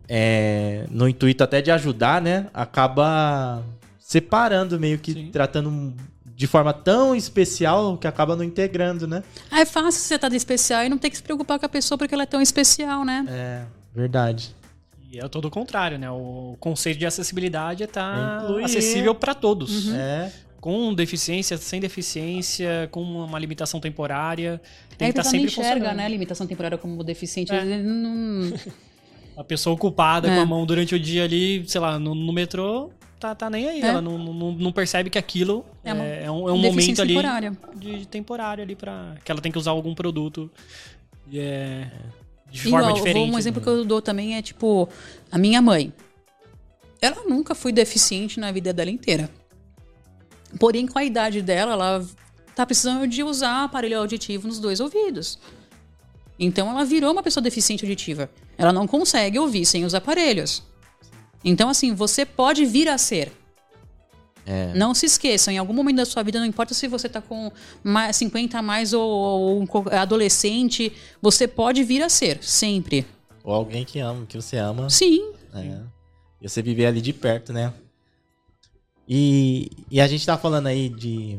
é, no intuito até de ajudar, né? Acaba separando, meio que Sim. tratando de forma tão especial que acaba não integrando, né? Ah, é fácil você estar tá de especial e não ter que se preocupar com a pessoa porque ela é tão especial, né? É, verdade. E é todo o contrário, né? O conceito de acessibilidade é estar tá acessível para todos. Uhum. É com deficiência, sem deficiência, com uma limitação temporária. Tem é, que estar tá sempre não enxerga, né, limitação temporária como deficiente. É. Não... a pessoa ocupada é. com a mão durante o dia ali, sei lá, no, no metrô, tá, tá nem aí. É. Ela não, não, não, percebe que aquilo é, é, é um, é um momento ali temporária. De, de, temporário ali para que ela tem que usar algum produto é, de forma diferente. Um exemplo né? que eu dou também é tipo a minha mãe. Ela nunca foi deficiente na vida dela inteira. Porém, com a idade dela, ela tá precisando de usar aparelho auditivo nos dois ouvidos. Então ela virou uma pessoa deficiente auditiva. Ela não consegue ouvir sem os aparelhos. Então, assim, você pode vir a ser. É. Não se esqueçam, em algum momento da sua vida, não importa se você está com mais, 50 a mais ou, ou um adolescente, você pode vir a ser, sempre. Ou alguém que ama, que você ama. Sim. É. E você viver ali de perto, né? E, e a gente tá falando aí de,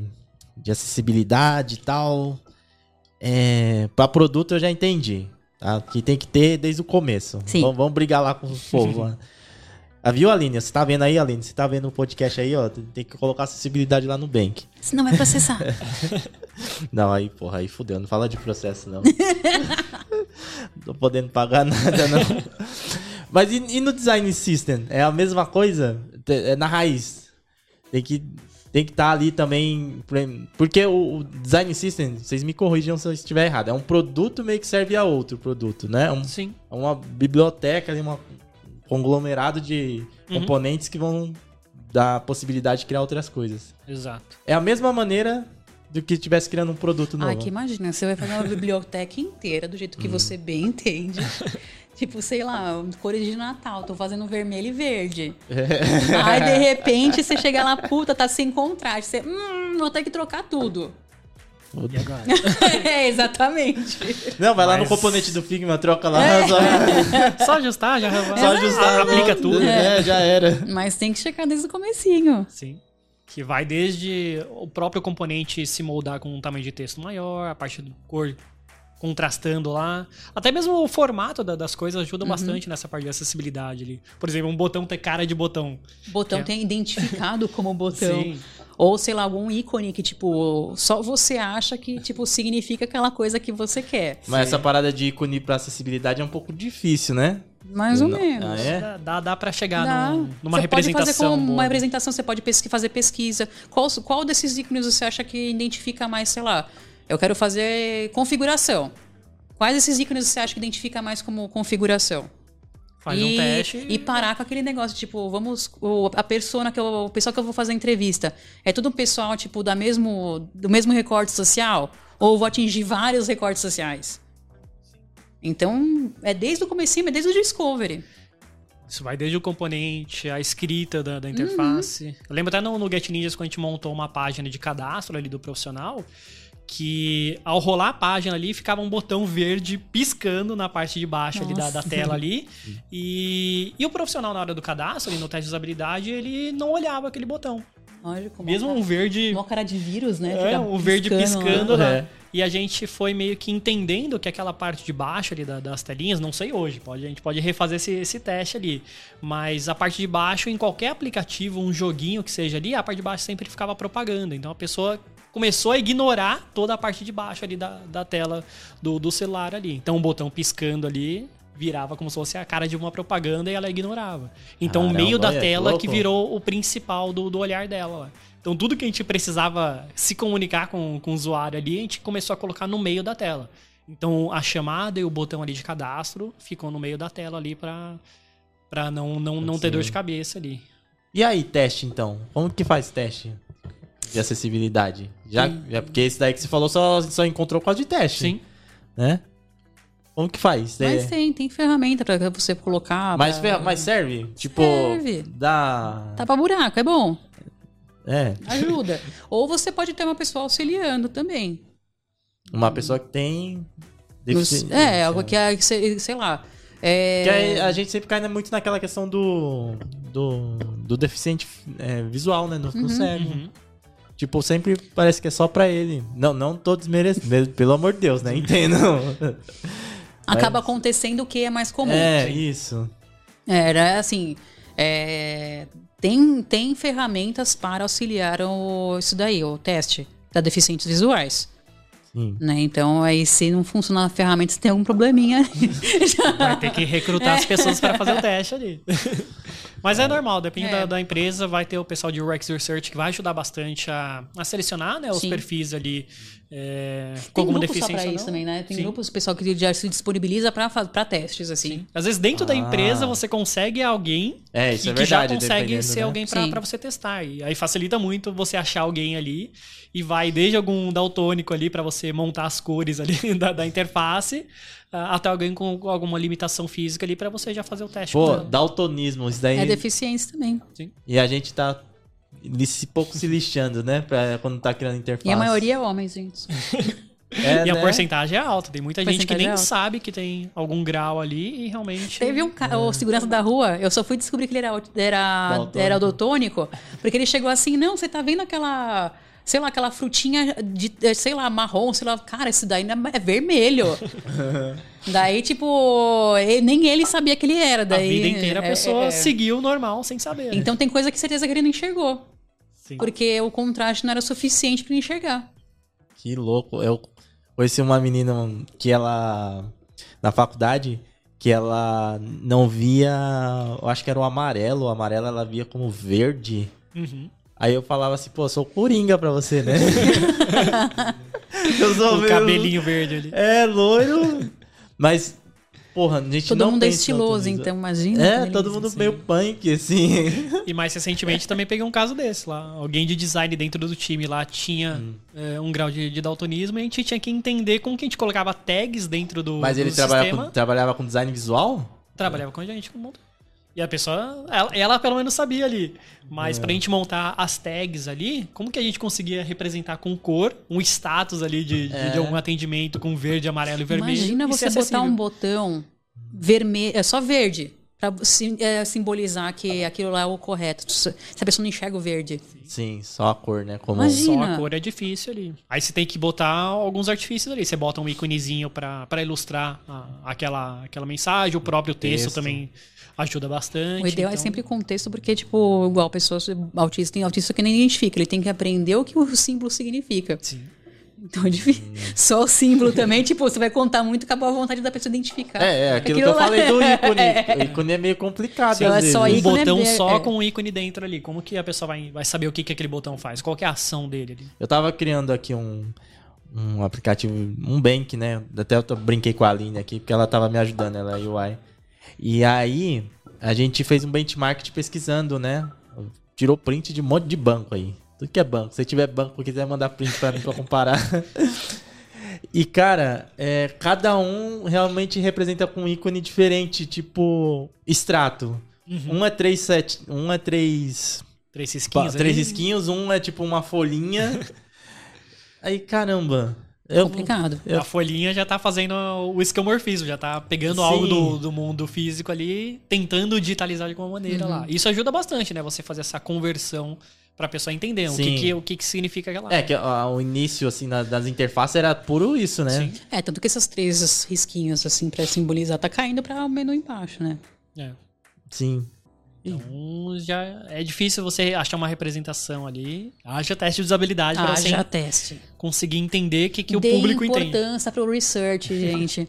de acessibilidade e tal. É, para produto eu já entendi. Tá? Que tem que ter desde o começo. Sim. Vamos, vamos brigar lá com o povo. Ah, viu, Aline? Você tá vendo aí, Aline? Você tá vendo o podcast aí, ó? Tem que colocar acessibilidade lá no Bank. Senão vai processar. não, aí, porra, aí fudeu. Não fala de processo, não. não tô podendo pagar nada, não. Mas e, e, no design system? É a mesma coisa? É na raiz. Tem que tem que estar tá ali também. Porque o, design system, vocês me corrijam se eu estiver errado, é um produto meio que serve a outro produto, né? Um, Sim. É uma biblioteca, um conglomerado de uhum. componentes que vão dar a possibilidade de criar outras coisas. Exato. É a mesma maneira do que estivesse criando um produto novo. Ah, que imagina, você vai fazer uma biblioteca inteira do jeito que hum. você bem entende. Tipo, sei lá, cores de Natal, tô fazendo vermelho e verde. É. Aí, de repente, você chega lá, puta, tá sem contraste. Você, hum, vou ter que trocar tudo. E agora? é, exatamente. Não, vai Mas... lá no componente do Figma, troca lá. É. Só... só... ajustar, já Só ajustar, aplica tudo. É. é, já era. Mas tem que checar desde o comecinho. Sim. Que vai desde o próprio componente se moldar com um tamanho de texto maior, a parte do cor contrastando lá. Até mesmo o formato da, das coisas ajuda uhum. bastante nessa parte de acessibilidade ali. Por exemplo, um botão ter cara de botão. Botão é... tem identificado como botão. Sim. Ou, sei lá, algum ícone que, tipo, só você acha que, tipo, significa aquela coisa que você quer. Mas Sim. essa parada de ícone para acessibilidade é um pouco difícil, né? Mais ou menos. Ah, é? Dá, dá, dá para chegar dá. Num, numa você representação. Pode fazer com uma representação, você pode fazer pesquisa. Qual, qual desses ícones você acha que identifica mais, sei lá, eu quero fazer configuração. Quais desses ícones você acha que identifica mais como configuração? Faz e, um teste. E parar com aquele negócio, tipo, vamos. O, a persona que eu. O pessoal que eu vou fazer a entrevista. É tudo um pessoal, tipo, da mesmo, do mesmo recorte social? Ou vou atingir vários recortes sociais? Então, é desde o começo, é desde o discovery. Isso vai desde o componente, a escrita da, da interface. Uhum. Eu lembro até no, no Get Ninjas, quando a gente montou uma página de cadastro ali do profissional, que ao rolar a página ali ficava um botão verde piscando na parte de baixo ali da, da, tela ali. E, e o profissional na hora do cadastro, ali no teste de usabilidade, ele não olhava aquele botão. Lógico, Mesmo um verde. Uma cara de vírus, né? É, um verde piscando, né? né? E a gente foi meio que entendendo que aquela parte de baixo ali da, das telinhas, não sei hoje, pode, a gente pode refazer esse, esse teste ali. Mas a parte de baixo, em qualquer aplicativo, um joguinho que seja ali, a parte de baixo sempre ficava propaganda. Então a pessoa começou a ignorar toda a parte de baixo ali da, da tela do, do celular ali. Então o botão piscando ali virava como se fosse a cara de uma propaganda e ela ignorava. Então Caramba, o meio da tela que, que virou o principal do, do olhar dela. Então tudo que a gente precisava se comunicar com, com o usuário ali, a gente começou a colocar no meio da tela. Então a chamada e o botão ali de cadastro ficam no meio da tela ali para para não, não, não ter dor de cabeça ali. E aí, teste então? Como que faz teste? De acessibilidade? Já, já porque esse daí que você falou só, só encontrou com a de teste. Sim. Né? Como que faz? Mas É- tem, tem ferramenta pra você colocar. mas, pra... fer- mas serve? Tipo, Serve. dá. Tapa buraco, é bom. É. Ajuda. Ou você pode ter uma pessoa auxiliando também. Uma pessoa que tem. Deficiência. É, algo que é, sei, lá. É, Que aí a gente sempre cai muito naquela questão do. do, do deficiente é, visual, né? Do, do cego. Uhum. Tipo, sempre parece que é só pra ele. Não, não tô desmerecendo, pelo amor de Deus, né? Entendam. acaba acontecendo o que é mais comum. É, isso. Era assim. é, tem, tem ferramentas para auxiliar o, isso daí, o teste para deficientes visuais. Sim. Né? Então, aí, se não funcionar a ferramenta, você tem algum probleminha. Vai ter que recrutar as pessoas para fazer o teste ali. Mas é normal, depende É. da, da empresa. Vai ter o pessoal de UX Research que vai ajudar bastante a, a selecionar né, os Sim. perfis ali é, com Tem alguma deficiência. para ou isso não. também, né? Tem Sim. grupos, o pessoal que já se disponibiliza para testes, assim. Às vezes dentro da Ah. empresa você consegue alguém É, isso que, é que já verdade, consegue ser né? alguém Sim. pra você testar. E aí facilita muito você achar alguém ali e vai desde algum daltônico ali pra você montar as cores ali da, da interface até alguém com alguma limitação física ali pra você já fazer o teste. Pô, ela. daltonismo, isso daí. É deficiência também. E a gente tá li- se pouco se lixando, né? Pra, quando tá criando interface. E a maioria é homens, gente. É, E a né? porcentagem é alta. Tem muita gente que nem é sabe que tem algum grau ali e realmente. Teve um cara, o segurança da rua, eu só fui descobrir que ele era, era, Daltônico. era daltônico, porque ele chegou assim, não, você tá vendo aquela, sei lá, aquela frutinha de, eh, sei lá, marrom, sei lá, cara, esse daí não é é vermelho. daí, tipo, ele- nem ele sabia que ele era. A Daí, vida inteira a é, pessoa é, é. seguiu normal sem saber. né? Então tem coisa que certeza que ele não enxergou, Sim. porque o contraste não era suficiente pra ele enxergar. Que louco. Eu conheci uma menina que ela. Na faculdade, que ela não via. Eu acho que era o amarelo. O amarelo ela via como verde. Uhum. Aí eu falava assim, pô, sou coringa pra você, né? eu sou O meio- cabelinho verde ali. É, loiro. Mas, porra, a gente Todo não mundo é estiloso, então imagina. É, todo mundo assim. meio punk, assim. E mais recentemente também peguei um caso desse lá. Alguém de design dentro do time lá tinha Hum. é, um grau de, de daltonismo e a gente tinha que entender como que a gente colocava tags dentro do, Mas do ele trabalhava sistema. com, trabalhava com design visual? Trabalhava com a gente como monta. E a pessoa, ela, ela pelo menos sabia ali. Mas É. pra gente montar as tags ali, como que a gente conseguia representar com cor um status ali de, É. de algum atendimento com verde, amarelo e vermelho? Imagina e você ser botar um botão vermelho, é só verde, pra sim- é, simbolizar que aquilo lá é o correto. Se se a pessoa não enxerga o verde. Sim, só a cor, né? Como... Imagina. Só a cor é difícil ali. Aí você tem que botar alguns artifícios ali. Você bota um íconezinho pra, pra ilustrar a- aquela, aquela mensagem, o próprio texto, Texto. também ajuda bastante. O ideal é então- sempre contexto, porque, tipo, igual pessoas autista, tem autista que nem identifica, ele tem que aprender o que o símbolo significa. Sim. Então é difícil. Só o símbolo também, tipo, você vai contar muito, acabou a vontade da pessoa identificar. É, é aquilo, que Aquilo eu lá- falei do ícone. O ícone é meio complicado, Sim, às é só Um botão é- só é. com um ícone dentro ali. Como que a pessoa vai, vai saber o que, que aquele botão faz? Qual que é a ação dele ali? Eu tava criando aqui um, um aplicativo, um bank, né? Até eu brinquei com a Aline aqui, porque ela tava me ajudando, ela é UI. E aí, a gente fez um benchmark pesquisando, né? Tirou print de um monte de banco aí. Tudo que é banco. Se tiver banco quiser mandar print pra mim pra comparar. E, cara, é, cada um realmente representa com um ícone diferente, tipo extrato. Um é três set, um é três Três ali? três esquinhos, um é tipo uma folhinha. Aí, caramba. Eu, Complicado. eu- A folhinha já tá fazendo o escamorfismo, já tá pegando Sim. algo do, do mundo físico ali, tentando digitalizar de alguma maneira Uhum. lá. Isso ajuda bastante, né? Você fazer essa conversão pra pessoa entender o que, Sim. que, o que, que significa aquela. É, que o início, assim, na- das interfaces era puro isso, né? Sim. É, tanto que esses três risquinhos, assim, pra simbolizar, tá caindo pra o menu embaixo, né? É. Sim. Então já é difícil você achar uma representação ali. Haja teste de usabilidade Ah, você teste. conseguir entender o que, que o público entende. importância pro research, gente.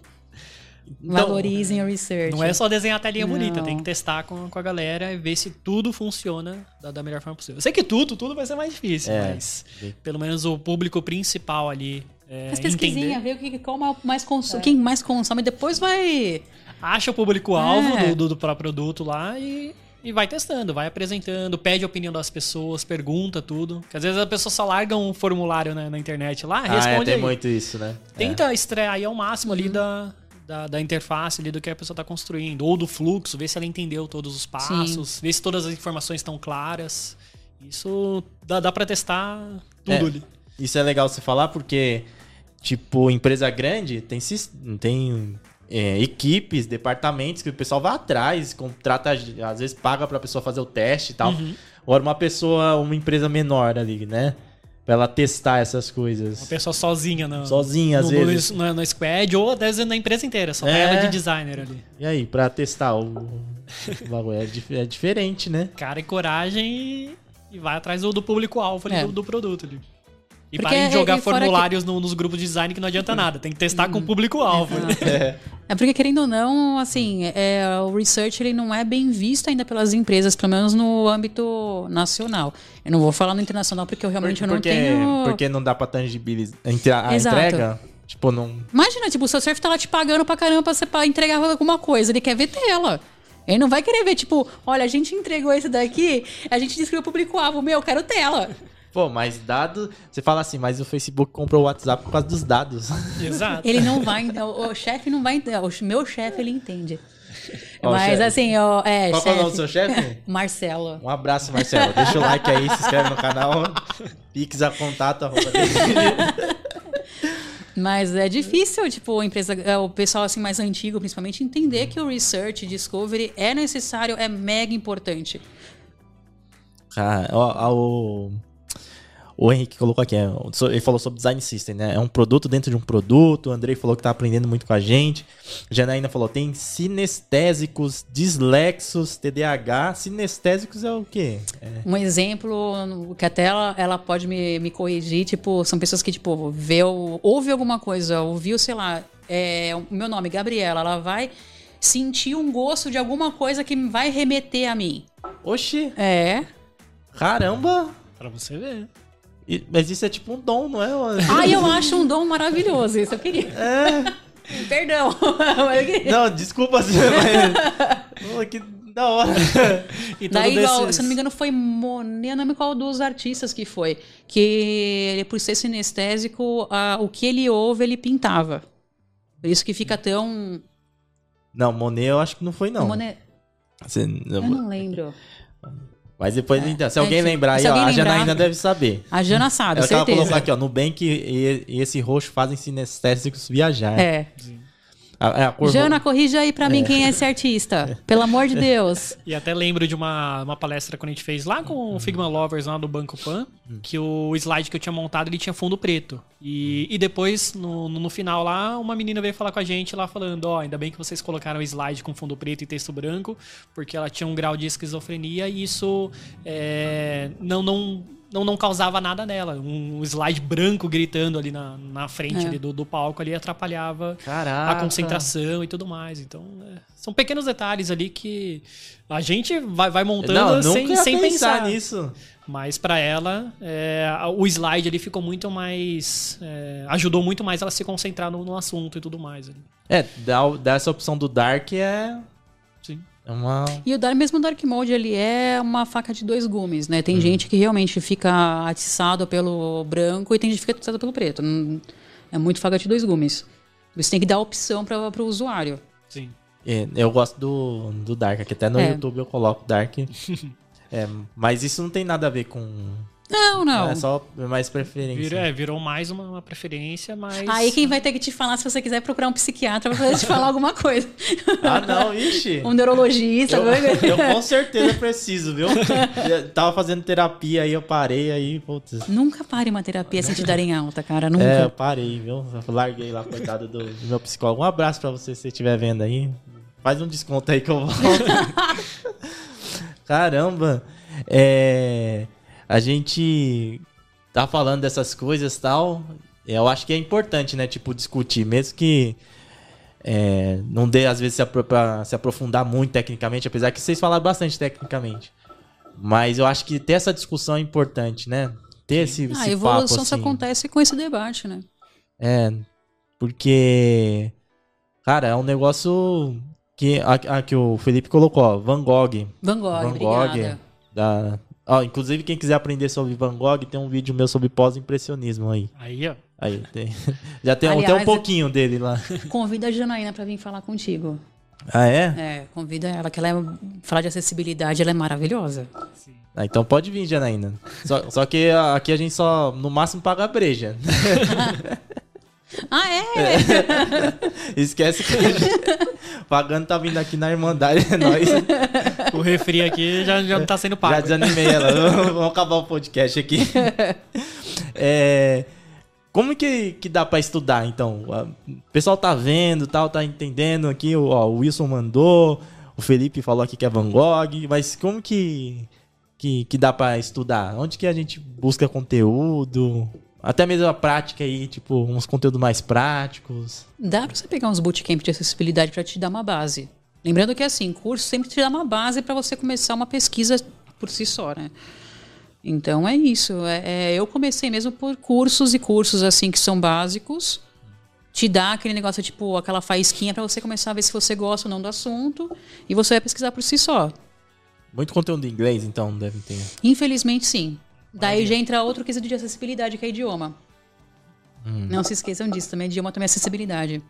Então, Valorizem o research. Não é só desenhar a telinha Não. bonita, tem que testar com, com a galera e ver se tudo funciona da, da melhor forma possível. Eu sei que tudo, tudo vai ser mais difícil, É. mas pelo menos o público principal ali é, Mas pesquisinha, vê o que, qual é o mais consome, quem mais consome, depois vai. Acha o público-alvo É. do, do, do próprio produto lá e e vai testando, vai apresentando, pede a opinião das pessoas, pergunta tudo. Porque às vezes a pessoa só larga um formulário né, na internet lá, responde ah, é, tem aí. muito isso, né? Tenta é. extrair ao máximo ali da, da, da, interface ali do que a pessoa está construindo, ou do fluxo, ver se ela entendeu todos os passos, Sim. ver se todas as informações estão claras. Isso dá, dá para testar tudo é, ali. Isso é legal você falar porque, tipo, empresa grande tem, tem é, equipes, departamentos que o pessoal vai atrás, contrata, às vezes paga para a pessoa fazer o teste e tal. Uhum. Ou uma pessoa, uma empresa menor ali, né? Pra ela testar essas coisas. Uma pessoa sozinha, no, Sozinha, às no, vezes. No, no, squad, ou às vezes na empresa inteira, só é. ela de designer ali. E aí, pra testar o, o bagulho? É, é, diferente, né? Cara e coragem e, e vai atrás do, do público-alvo é. do, do produto ali. E Porque parem de é, jogar formulários que... nos grupos de design que não adianta nada. Tem que testar com o público-alvo. É. é. porque, querendo ou não, assim, é, o research ele não é bem visto ainda pelas empresas, pelo menos no âmbito nacional. Eu não vou falar no internacional porque eu realmente porque, não tenho... Porque não dá pra tangibilizar a Exato. entrega... Tipo, não... Imagina, tipo, o seu surf tá lá te pagando pra caramba pra, você, pra entregar alguma coisa. Ele quer ver tela. Ele não vai querer ver, tipo, olha, a gente entregou esse daqui, a gente disse que o público-alvo, meu, eu quero tela. Pô, mas dado. Você fala assim, mas o Facebook comprou o WhatsApp por causa dos dados. Exato. Ele não vai. O, o chefe não vai. O meu chefe, ele entende. Ó, mas assim, ó, é. Qual é o nome do seu chefe? Marcelo. Um abraço, Marcelo. Deixa o like aí, se inscreve no canal. Pix a contato, arroba Mas é difícil, tipo, a empresa, é, o pessoal assim mais antigo, principalmente, entender que o research, discovery é necessário, é mega importante. Cara, ó, o o Henrique colocou aqui, é, ele falou sobre design system, né? É um produto dentro de um produto. O Andrei falou que tá aprendendo muito com a gente. Janaína falou: tem sinestésicos, dislexos, TDAH. Sinestésicos é o quê? É. Um exemplo que até ela, ela pode me, me corrigir, tipo, são pessoas que, tipo, vê, ouve alguma coisa, ouviu, sei lá, é, o meu nome, Gabriela, ela vai sentir um gosto de alguma coisa que vai remeter a mim. Oxi! É. Caramba! Pra você ver. Mas isso é tipo um dom, não é? Ah, eu acho um dom maravilhoso, isso eu queria. É. Perdão. Não, desculpa, mas... que da hora. E Daí, desses... igual, se não me engano, foi Monet, não lembro qual dos artistas que foi. Que ele, por ser sinestésico, a, o que ele ouve, ele pintava. Por isso que fica tão. Não, Monet eu acho que não foi, não. Monet. Você... Eu não lembro. Mas depois, é, então, se alguém é, lembrar aí, ó, a Janaína deve saber. A Jana sabe, é certeza. Ela colocou aqui, ó, Nubank e, e esse roxo fazem sinestésicos viajar. É. Sim. A, a Jana, corrija aí pra é. mim quem é esse artista. Pelo amor de Deus. E até lembro de uma, uma palestra que a gente fez lá com o Figma Lovers lá do Banco Pan, que o slide que eu tinha montado ele tinha fundo preto. E, e depois, no, no final lá, uma menina veio falar com a gente lá falando: Ó, oh, ainda bem que vocês colocaram o slide com fundo preto e texto branco, porque ela tinha um grau de esquizofrenia e isso é, não, não não, não causava nada nela. Um slide branco gritando ali na, na frente é. ali do, do palco ali atrapalhava Caraca. a concentração e tudo mais. Então, é, são pequenos detalhes ali que a gente vai, vai montando não, sem, sem pensar nisso. Mas para ela, é, o slide ali ficou muito mais. É, ajudou muito mais ela a se concentrar no, no assunto e tudo mais. Ali. É, dá, dá essa opção do Dark é uma... E o Dark, mesmo o Dark Mode, ele é uma faca de dois gumes, né? Tem hum. gente que realmente fica atiçado pelo branco e tem gente que fica atiçado pelo preto. É muito faca de dois gumes. Você tem que dar opção para o usuário. Sim. É, eu gosto do, do Dark, aqui até no é. YouTube eu coloco Dark. é, mas isso não tem nada a ver com não, não. É só mais preferência. Virou, é, virou mais uma, uma, preferência, mas. Aí quem vai ter que te falar se você quiser procurar um psiquiatra pra poder te falar alguma coisa. Ah, não, ixi. Um neurologista. Eu, eu com certeza preciso, viu? Eu tava fazendo terapia aí, eu parei aí, putz. Nunca pare uma terapia sem te darem alta, cara. Nunca. É, eu parei, viu? Eu larguei lá, coitado do, do meu psicólogo. Um abraço pra você se você estiver vendo aí. Faz um desconto aí que eu volto. Caramba. É a gente tá falando dessas coisas tal. Eu acho que é importante, né? Tipo, discutir, mesmo que é, não dê, às vezes, se, apro se, aprofundar muito tecnicamente, apesar que vocês falaram bastante tecnicamente. Mas eu acho que ter essa discussão é importante, né? Ter esse, ah, esse a evolução papo, só assim. acontece com esse debate, né? É, porque, cara, é um negócio Que, a, a, que o Felipe colocou, ó, Van Gogh. Van Gogh, Van Gogh da, ó, inclusive, quem quiser aprender sobre Van Gogh, tem um vídeo meu sobre pós-impressionismo aí. Aí, ó. Aí, tem, já tem, Aliás, tem um pouquinho dele lá. Convida a Janaína para vir falar contigo. Ah, é? É, convida ela, que ela é, falar de acessibilidade, ela é maravilhosa. Ah, então pode vir, Janaína. Só, só que aqui a gente só, no máximo, paga breja. ah, é? é. Esquece que pagando tá vindo aqui na Irmandade, é nóis. O refri aqui já, já não tá sendo pago. Já desanimei ela. Vamos acabar o podcast aqui. É... Como que, que dá para estudar, então? O pessoal tá vendo, tal, tá entendendo aqui, ó, o Wilson mandou, o Felipe falou aqui que é Van Gogh, mas como que, que, que dá para estudar? Onde que a gente busca conteúdo? Até mesmo a prática aí, tipo, uns conteúdos mais práticos. Dá pra você pegar uns bootcamp de acessibilidade para te dar uma base. Lembrando que, assim, curso sempre te dá uma base para você começar uma pesquisa por si só, né? Então é isso. É, é, eu comecei mesmo por cursos e cursos assim que são básicos. Te dá aquele negócio, tipo, aquela faísquinha para você começar a ver se você gosta ou não do assunto. E você vai pesquisar por si só. Muito conteúdo em inglês, então, deve ter. Infelizmente, sim. Daí já entra outro quesito de acessibilidade, que é idioma. Hum. Não se esqueçam disso, também idioma também é acessibilidade.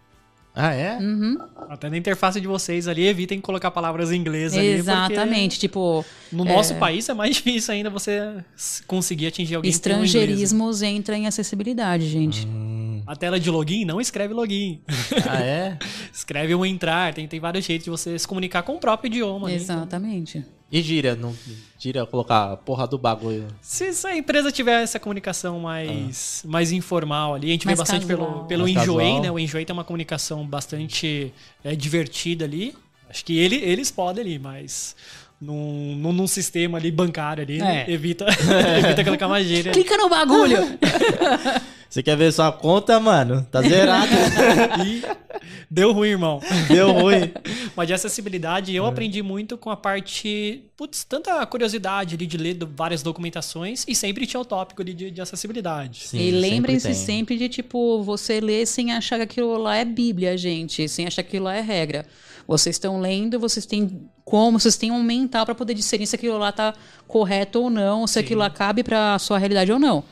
Ah, é? Uhum. Até na interface de vocês ali, evitem colocar palavras em inglês Exatamente, ali, tipo... No é... nosso país é mais difícil ainda você conseguir atingir alguém Estrangeirismos entra em acessibilidade, gente. Hum. A tela de login não escreve login. Ah, é? escreve um entrar, tem, tem vários jeitos de você se comunicar com o próprio idioma. Exatamente. Né? Então... E gira, não gira colocar a porra do bagulho. Se, se a empresa tiver essa comunicação mais, ah. mais informal ali, a gente mais vê bastante casual. pelo, pelo Enjoei, né? O Enjoei tem uma comunicação bastante é, divertida ali. Acho que ele, eles podem ali, mas num, num, num, sistema ali bancário ali, é. evita, evita colocar uma gíria. Clica no bagulho! Você quer ver sua conta, mano? Tá zerado. deu ruim, irmão. Deu ruim. Mas de acessibilidade, eu é. aprendi muito com a parte. Putz, tanta curiosidade ali de ler várias documentações e sempre tinha o tópico ali de, de acessibilidade. Sim, e lembrem-se sempre, sempre de, tipo, você ler sem achar que aquilo lá é Bíblia, gente. Sem achar que aquilo lá é regra. Vocês estão lendo, vocês têm como, vocês têm um mental para poder discernir se aquilo lá tá correto ou não, se Sim. aquilo lá cabe para a sua realidade ou não.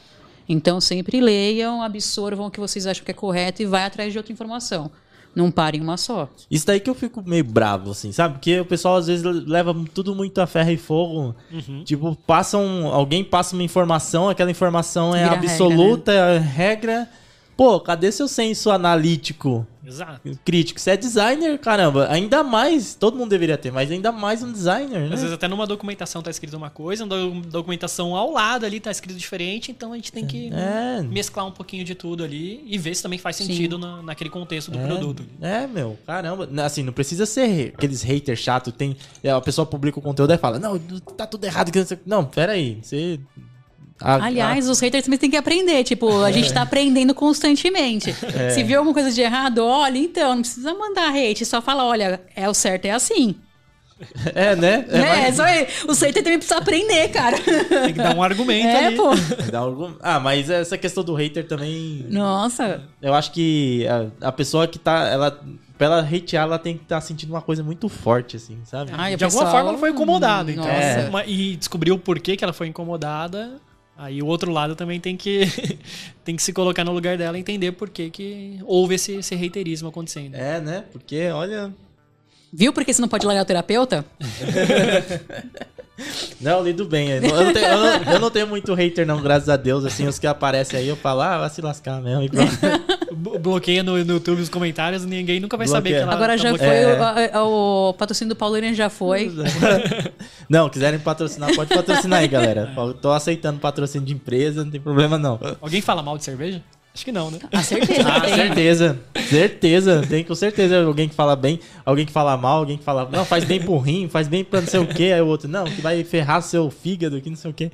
Então sempre leiam, absorvam o que vocês acham que é correto e vai atrás de outra informação. Não parem uma só. Isso daí que eu fico meio bravo, assim, sabe? Porque o pessoal às vezes leva tudo muito a ferro e fogo. Uhum. Tipo, passam. Alguém passa uma informação, aquela informação é Vira absoluta, regra, né? é regra. Pô, cadê seu senso analítico? Exato. Crítico. Você é designer, caramba. Ainda mais, todo mundo deveria ter, mas ainda mais um designer, né? Às vezes até numa documentação tá escrito uma coisa, uma documentação ao lado ali tá escrito diferente, então a gente tem que é. mesclar um pouquinho de tudo ali e ver se também faz sentido na, naquele contexto do é. produto. É, meu, caramba. Assim, não precisa ser aqueles haters chato, tem a pessoa publica o conteúdo e fala: "Não, tá tudo errado Não, pera aí. Você a, Aliás, a... os haters também têm que aprender. Tipo, a gente tá aprendendo constantemente. É. Se viu alguma coisa de errado, olha, então, não precisa mandar hate, só fala, olha, é o certo, é assim. É, né? É, é só o hater também precisa aprender, cara. Tem que dar um argumento é, ali. Pô. Um... Ah, mas essa questão do hater também. Nossa. Eu acho que a, a pessoa que tá. Ela, pra ela hatear, ela tem que estar tá sentindo uma coisa muito forte, assim, sabe? Ah, de pessoal... alguma forma ela foi incomodada, então. É. E descobriu por que, que ela foi incomodada. Aí o outro lado também tem que, tem que se colocar no lugar dela e entender por que, que houve esse, esse reiterismo acontecendo. É, né? Porque, olha. Viu por que você não pode largar o terapeuta? Não, lido bem. Eu não, tenho, eu, não, eu não, tenho, muito hater, não, graças a Deus. Assim, os que aparecem aí, eu falo, ah, vai se lascar mesmo. Bloqueia no, no, YouTube os comentários e ninguém nunca vai Bloqueia. saber que ela Agora tá já foi, é... o, o, patrocínio do Paulo já foi. Não, quiserem patrocinar, pode patrocinar aí, galera. Tô aceitando patrocínio de empresa, não tem problema não. Alguém fala mal de cerveja? Acho que não, né? Ah, certeza. ah, certeza. Certeza. Tem com certeza alguém que fala bem, alguém que fala mal, alguém que fala. Não, faz bem pro rim, faz bem pra não sei o quê. Aí o outro, não, que vai ferrar seu fígado, que não sei o quê.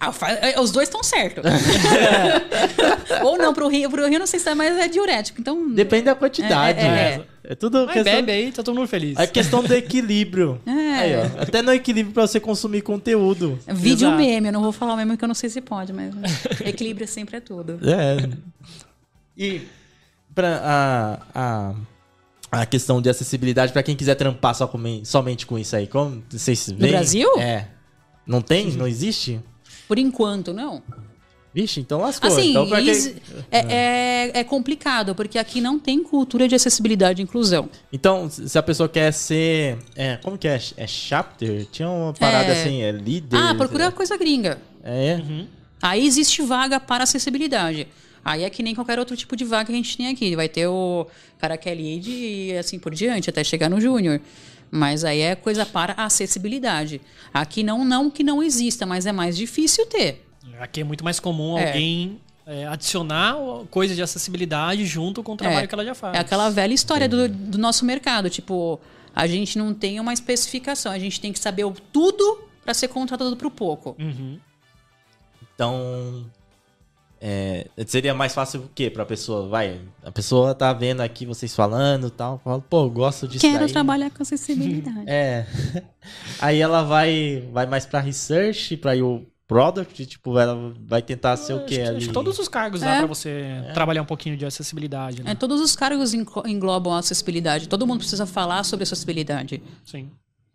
Ah, é, os dois estão certos. Ou não, pro rio, pro rio não sei se é mais é diurético. Então. Depende da quantidade. É, é, é tudo. Mas questão... bebe aí, tá todo mundo feliz. É questão do equilíbrio. É. Aí, ó. Até no equilíbrio pra você consumir conteúdo. Vídeo Exato. meme, eu não vou falar o meme que eu não sei se pode, mas equilíbrio sempre é tudo. É. E pra a, a a questão de acessibilidade para quem quiser trampar só com, somente com isso aí? Como vocês veem? No Brasil? É. Não tem? Não existe? Por enquanto, não. Vixe, então lascou. Assim, então, que... é, é, é, complicado, porque aqui não tem cultura de acessibilidade e inclusão. Então, se a pessoa quer ser. É, como que é? É chapter? Tinha uma parada é... assim, é líder. Ah, procura coisa gringa. É. Uhum. Aí existe vaga para acessibilidade. Aí é que nem qualquer outro tipo de vaga que a gente tem aqui. Vai ter o cara que é lead e assim por diante, até chegar no júnior. Mas aí é coisa para acessibilidade. Aqui não, não que não exista, mas é mais difícil ter. Aqui é muito mais comum é. alguém é, adicionar coisa de acessibilidade junto com o trabalho é. que ela já faz. É aquela velha história do, do nosso mercado. Tipo, a gente não tem uma especificação, a gente tem que saber o tudo para ser contratado para o pouco. Uhum. Então, é, seria mais fácil o quê pra pessoa? Vai, a pessoa tá vendo aqui vocês falando e tal, fala, pô, gosto disso Quero daí. trabalhar com acessibilidade. é. Aí ela vai, vai mais pra research, pra o product, tipo, ela vai tentar ser o quê acho, ali? Acho que todos os cargos é. dá pra você é. trabalhar um pouquinho de acessibilidade, né? É, todos os cargos englobam a acessibilidade. Todo mundo precisa falar sobre acessibilidade. Sim.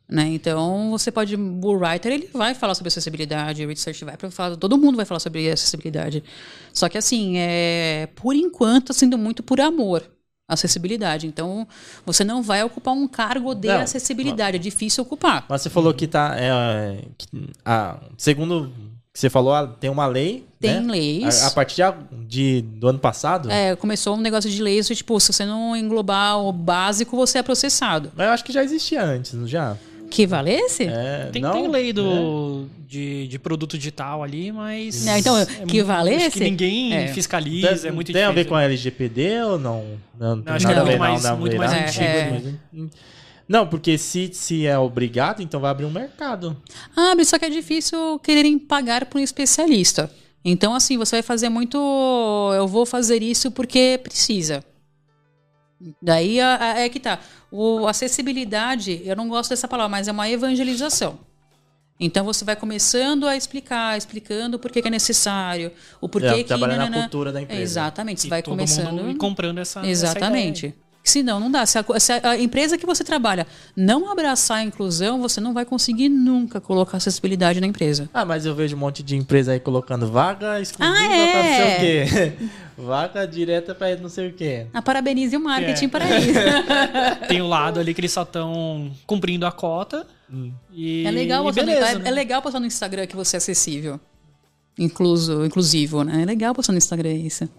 Né? Então, você pode. O writer ele vai falar sobre acessibilidade, o research vai falar, todo mundo vai falar sobre acessibilidade. Só que, assim, é, por enquanto, sendo muito por amor acessibilidade. Então, você não vai ocupar um cargo de não, acessibilidade, é difícil ocupar. Mas você falou que tá. É, que, ah, segundo que você falou, ah, tem uma lei. Tem né? leis. A, a partir de, do ano passado? É, começou um negócio de leis, tipo, se você não englobar o básico, você é processado. Mas eu acho que já existia antes, não já? Que valesse? É, tem, não, tem lei do, é. de, de produto digital ali, mas. É, então, que valesse? que ninguém é. fiscaliza, tem, é muito tem difícil. Tem a ver com a LGPD ou não? Não, não acho que é muito mais, não, muito mais antigo. É. Não, porque se, se é obrigado, então vai abrir um mercado. Abre, só que é difícil quererem pagar por um especialista. Então, assim, você vai fazer muito. Eu vou fazer isso porque precisa. Daí é que tá. O acessibilidade, eu não gosto dessa palavra, mas é uma evangelização. Então você vai começando a explicar, explicando por que, que é necessário, o porquê é, que. Trabalhando na cultura da empresa. Exatamente, você e vai começando. e comprando essa. Exatamente. Essa Senão, não dá. Se a, se a, empresa que você trabalha não abraçar a inclusão, você não vai conseguir nunca colocar acessibilidade na empresa. Ah, mas eu vejo um monte de empresa aí colocando vaga exclusiva ah, é. pra não sei o quê. vaga direta pra não sei o quê. A ah, parabenize o marketing é. para isso. Tem o um lado ali que eles só estão cumprindo a cota. Hum. E, é legal postar beleza, no, é, né? é legal postar no Instagram que você é acessível. Incluso, inclusivo, né? É legal postar no Instagram isso.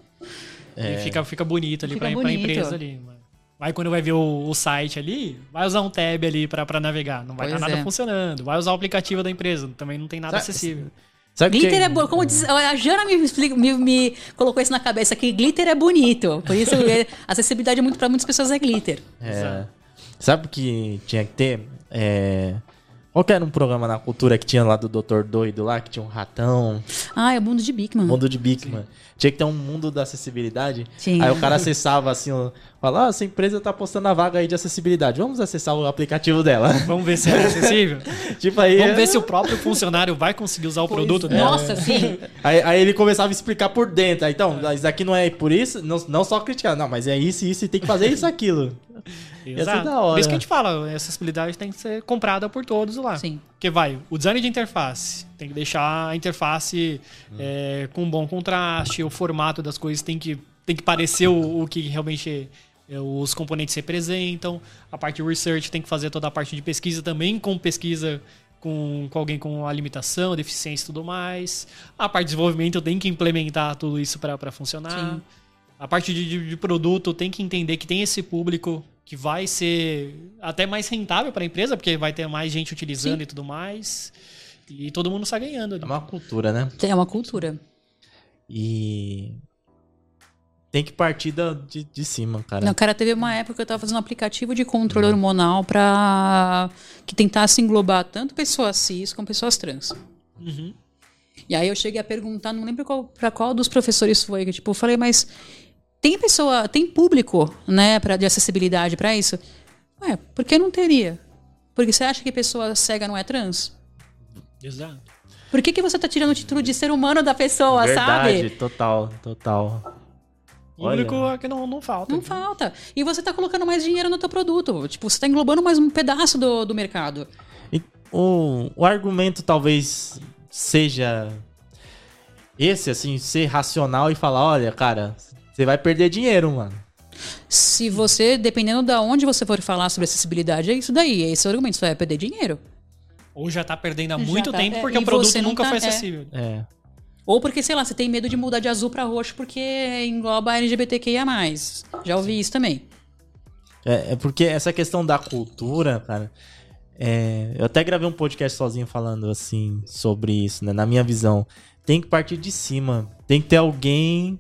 É. E fica, fica bonito ali bonito. pra empresa ali. Mano. Vai quando vai ver o, o, site ali, vai usar um tab ali para navegar. Não vai estar tá nada é. funcionando. Vai usar o aplicativo da empresa, também não tem nada Sabe, acessível. Sabe glitter que... é bom. Como diz, a Jana me, me, me, colocou isso na cabeça que glitter é bonito. Por isso, é, acessibilidade muito para muitas pessoas é glitter. É. Sabe o que tinha que ter? É... Qual que era um programa na cultura que tinha lá do Doutor Doido lá, que tinha um ratão? Ah, é o mundo de Bigman. Mundo de Bigman. Sim. Tinha que ter um mundo da acessibilidade. Sim. Aí o cara acessava assim, fala, ah, essa empresa tá postando a vaga aí de acessibilidade. Vamos acessar o aplicativo dela. Vamos ver se é acessível. tipo aí. Vamos ver se o próprio funcionário vai conseguir usar o pois produto dela. Nossa, sim. Aí, aí, ele começava a explicar por dentro. Aí, então, isso aqui não é por isso, não, não só criticar, não, mas é isso, isso, e tem que fazer isso, aquilo. Exato. da hora. Por isso que a gente fala, a acessibilidade tem que ser comprada por todos lá. Sim. Porque vai, o design de interface tem que deixar a interface hum. é, com um bom contraste, o formato das coisas tem que, tem que parecer o, o que realmente é, os componentes representam. A parte de research tem que fazer toda a parte de pesquisa também, com pesquisa com, com alguém com a limitação, deficiência e tudo mais. A parte de desenvolvimento tem que implementar tudo isso para funcionar. Sim. A parte de, de, de, produto tem que entender que tem esse público que vai ser até mais rentável para a empresa, porque vai ter mais gente utilizando Sim. e tudo mais. E todo mundo está ganhando. É uma cultura, né? É uma cultura. E tem que partir da, de, de cima, cara. Não, cara, teve uma época que eu estava fazendo um aplicativo de controle uhum. hormonal para que tentasse englobar tanto pessoas cis como pessoas trans. Uhum. E aí eu cheguei a perguntar, não lembro qual, para qual dos professores foi, que tipo, eu falei, mas tem pessoa, tem público, né, para de acessibilidade para isso? Ué, por que não teria? Porque você acha que pessoa cega não é trans? Exato. Por que, que você tá tirando o título de ser humano da pessoa, Verdade, sabe? total, total. Público Olha. é que não, não falta. Não falta. E você está colocando mais dinheiro no teu produto. Tipo, você está englobando mais um pedaço do, do mercado. E o, o argumento talvez seja esse, assim, ser racional e falar, olha, cara, você vai perder dinheiro, mano. Se você, dependendo de onde você for falar sobre acessibilidade, é isso daí. É esse o argumento, você vai perder dinheiro. Ou já tá perdendo há muito tá, tempo é, porque o produto nunca tá, foi é. acessível. É. é. Ou porque, sei lá, você tem medo de mudar de azul para roxo porque engloba LGBTQIA. Já ouvi Sim. isso também. É, é, porque essa questão da cultura, cara. É, eu até gravei um podcast sozinho falando assim sobre isso, né? Na minha visão, tem que partir de cima. Tem que ter alguém,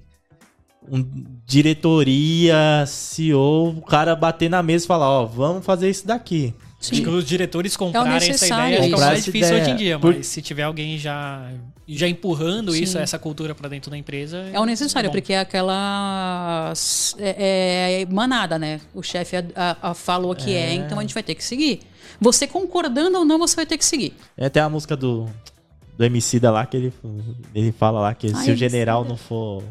um, diretoria, CEO, o cara bater na mesa e falar: Ó, vamos fazer isso daqui. Sim. Acho que os diretores é comprarem é essa ideia é mais difícil ideia. hoje em dia, mas Por... se tiver alguém já, já empurrando Sim. isso, essa cultura para dentro da empresa. É o necessário, é porque é aquela. É, é manada, né? O chefe falou que é. é, então a gente vai ter que seguir. Você concordando ou não, você vai ter que seguir. É até a música do, do MC da lá que ele, ele fala lá que Ai, se o general não for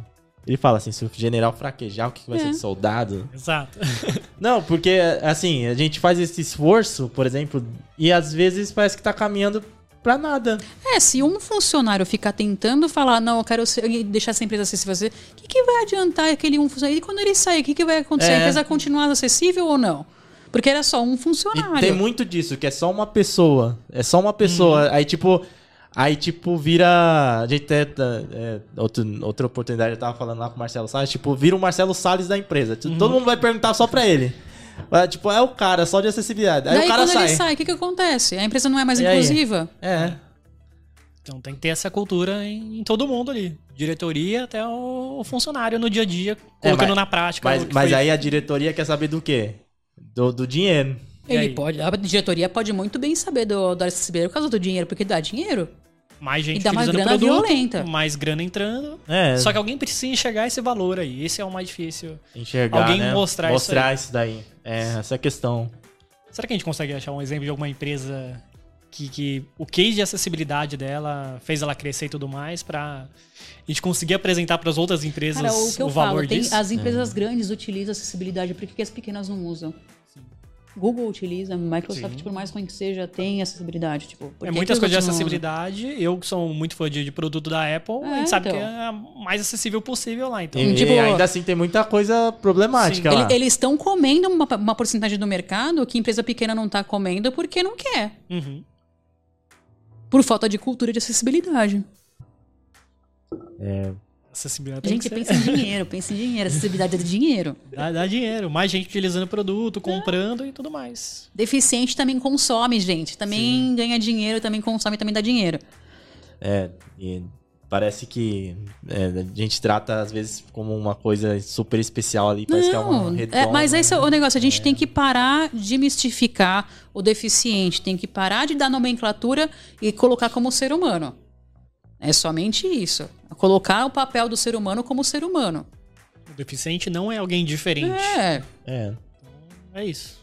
ele fala assim, se o general fraquejar, o que vai é. ser de soldado? Exato. Não, porque, assim, a gente faz esse esforço, por exemplo, e às vezes parece que tá caminhando pra nada. É, se um funcionário ficar tentando falar, não, eu quero deixar essa empresa acessível, o que, que vai adiantar aquele um funcionário? E quando ele sair, o que, que vai acontecer? É. A empresa continuar acessível ou não? Porque era só um funcionário. E tem muito disso, que é só uma pessoa. É só uma pessoa. Hum. Aí, tipo, Aí, tipo, vira. A gente até. É, outro, outra oportunidade, eu tava falando lá com o Marcelo Salles, tipo, vira o Marcelo Salles da empresa. Uhum. Todo mundo vai perguntar só pra ele. É, tipo, é o cara, só de acessibilidade. Aí Daí, o cara quando sai. ele sai, o que, que acontece? A empresa não é mais e inclusiva? Aí? É. Então tem que ter essa cultura em, em todo mundo ali. Diretoria até o, funcionário no dia a dia, colocando é, mas, na prática. Mas, mas aí a diretoria quer saber do quê? Do, do dinheiro. Ele pode, a diretoria pode muito bem saber do, do acessibilidade por causa do dinheiro, porque dá dinheiro mais gente e dá utilizando mais grana produto, violenta. mais grana entrando. É. Só que alguém precisa enxergar esse valor aí. Esse é o mais difícil. Enxergar, Alguém né? mostrar, mostrar isso, isso daí. É, essa é a questão. Será que a gente consegue achar um exemplo de alguma empresa que, que o case de acessibilidade dela fez ela crescer e tudo mais para a gente conseguir apresentar para as outras empresas Cara, o, que eu o valor falo, disso? Tem, as empresas é. grandes utilizam acessibilidade, por que as pequenas não usam? Google utiliza, Microsoft, Sim. por mais ruim que seja, tem acessibilidade. Tipo, é muitas coisas de acessibilidade. Eu, que sou muito fã de, de produto da Apple, é, a gente sabe então. que é a mais acessível possível lá. Então. E, tipo, e ainda assim tem muita coisa problemática lá. Eles estão comendo uma, uma porcentagem do mercado que empresa pequena não está comendo porque não quer. Uhum. Por falta de cultura de acessibilidade. É, Acessibilidade Gente, pensa em dinheiro, pensa em dinheiro. Acessibilidade é dinheiro. Dá, dá dinheiro. Mais gente utilizando o produto, comprando é. e tudo mais. Deficiente também consome, gente. Também Sim. ganha dinheiro, também consome, também dá dinheiro. É, e parece que é, a gente trata às vezes como uma coisa super especial ali, parece Não, que é uma redonda, é, Mas esse é o negócio, a gente é. tem que parar de mistificar o deficiente, tem que parar de dar nomenclatura e colocar como ser humano. É somente isso. Colocar o papel do ser humano como ser humano. O deficiente não é alguém diferente. É. É. Então, é isso.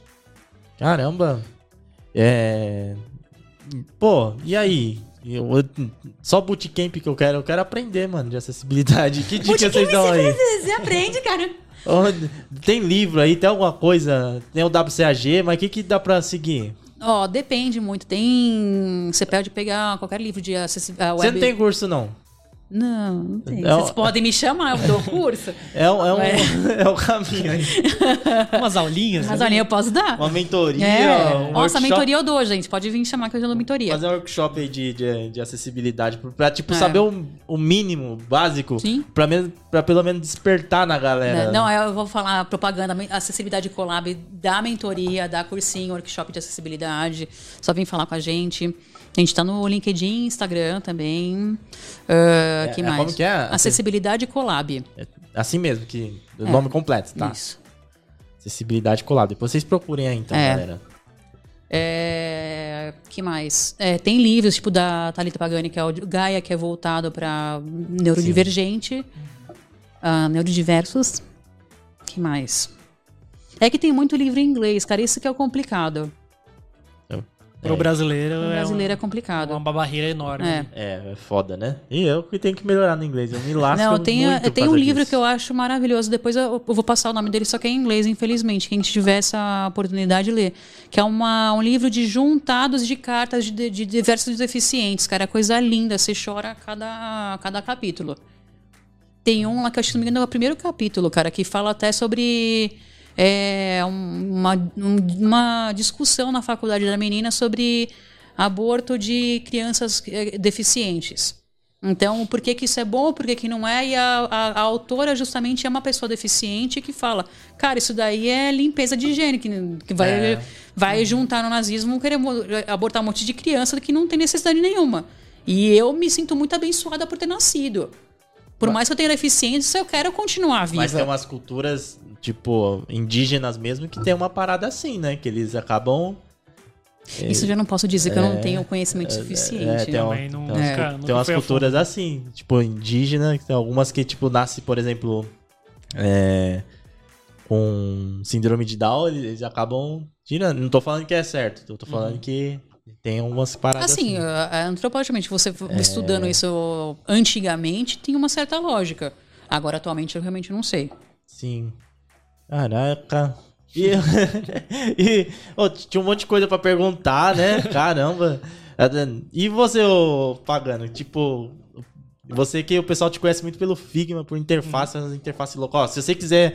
Caramba. É. Pô, e aí? Eu, só bootcamp que eu quero. Eu quero aprender, mano, de acessibilidade. Que dica vocês dão aí? Você aprende, cara. Tem livro aí, tem alguma coisa? Tem o WCAG, mas o que, que dá pra seguir? Ó, oh, depende muito. Tem. Você pode pegar qualquer livro de acessibilidade. Você não tem curso, não? Não, não tem. É Vocês um... podem me chamar, eu dou curso. é, um, é, um, é o caminho aí. Umas aulinhas. Umas aulinhas eu posso dar. Uma mentoria. É. Um Nossa, mentoria eu dou, gente. Pode vir chamar que eu já dou mentoria. Fazer um workshop aí de, de, de acessibilidade. Pra, tipo, é. saber o, o mínimo básico. Sim. Pra, pra pelo menos despertar na galera. Não, eu vou falar propaganda, acessibilidade collab da mentoria, da cursinho, workshop de acessibilidade. Só vem falar com a gente. A gente está no LinkedIn, Instagram também. Uh, é, que mais? Como que é? Acessibilidade Collab. É assim mesmo, que o é, nome completo, tá? Isso. Acessibilidade Collab. Depois vocês procurem aí, então, é. galera. É, que mais? É, tem livros, tipo da Thalita Pagani, que é o Gaia, que é voltado para neurodivergente, uh, neurodiversos. que mais? É que tem muito livro em inglês, cara, isso que é o complicado. Pro brasileiro, O brasileiro é, um, complicado. uma barreira enorme. É. É, é foda, né? E eu que tenho que melhorar no inglês. Eu me lasco Não, tem, muito tem um livro disso. que eu acho maravilhoso. Depois eu, eu vou passar o nome dele, só que é em inglês, infelizmente. Quem tiver essa oportunidade de ler. Que é uma, um livro de juntados de cartas de, de diversos deficientes. Cara, é coisa linda. Você chora a cada, a cada capítulo. Tem um lá que eu acho que não me engano é o primeiro capítulo, cara, que fala até sobre é, um- uma, um- uma discussão na faculdade da menina sobre aborto de crianças eh, deficientes. Então, por que, que isso é bom, por que, que não é? E a, a- a autora justamente é uma pessoa deficiente que fala, cara, isso daí é limpeza de higiene, que, que vai, É. vai juntar no nazismo, querer abortar um monte de criança que não tem necessidade nenhuma. E eu me sinto muito abençoada por ter nascido. Por mais que eu tenha deficiência, eu quero continuar viva. Mas tem umas culturas, tipo, indígenas mesmo, que tem uma parada assim, né? Que eles acabam. Isso eu já não posso dizer que eu não tenho conhecimento suficiente. É, tem, um- Também não- tem, nunca tem umas culturas assim, tipo, indígena, que tem algumas que, tipo, nasce, por exemplo, é, com síndrome de Down, eles, eles acabam tirando. Não tô falando que é certo, eu tô falando que tem algumas paradas Assim, assim. a- a- antropologicamente, você estudando isso antigamente, tinha uma certa lógica. Agora, atualmente, eu realmente não sei. Sim. Caraca. E, e ô, tinha um monte de coisa pra perguntar, né? Caramba. E você, ô Pagano? Tipo, você que o pessoal te conhece muito pelo Figma, por interface, as interfaces locais. Se você quiser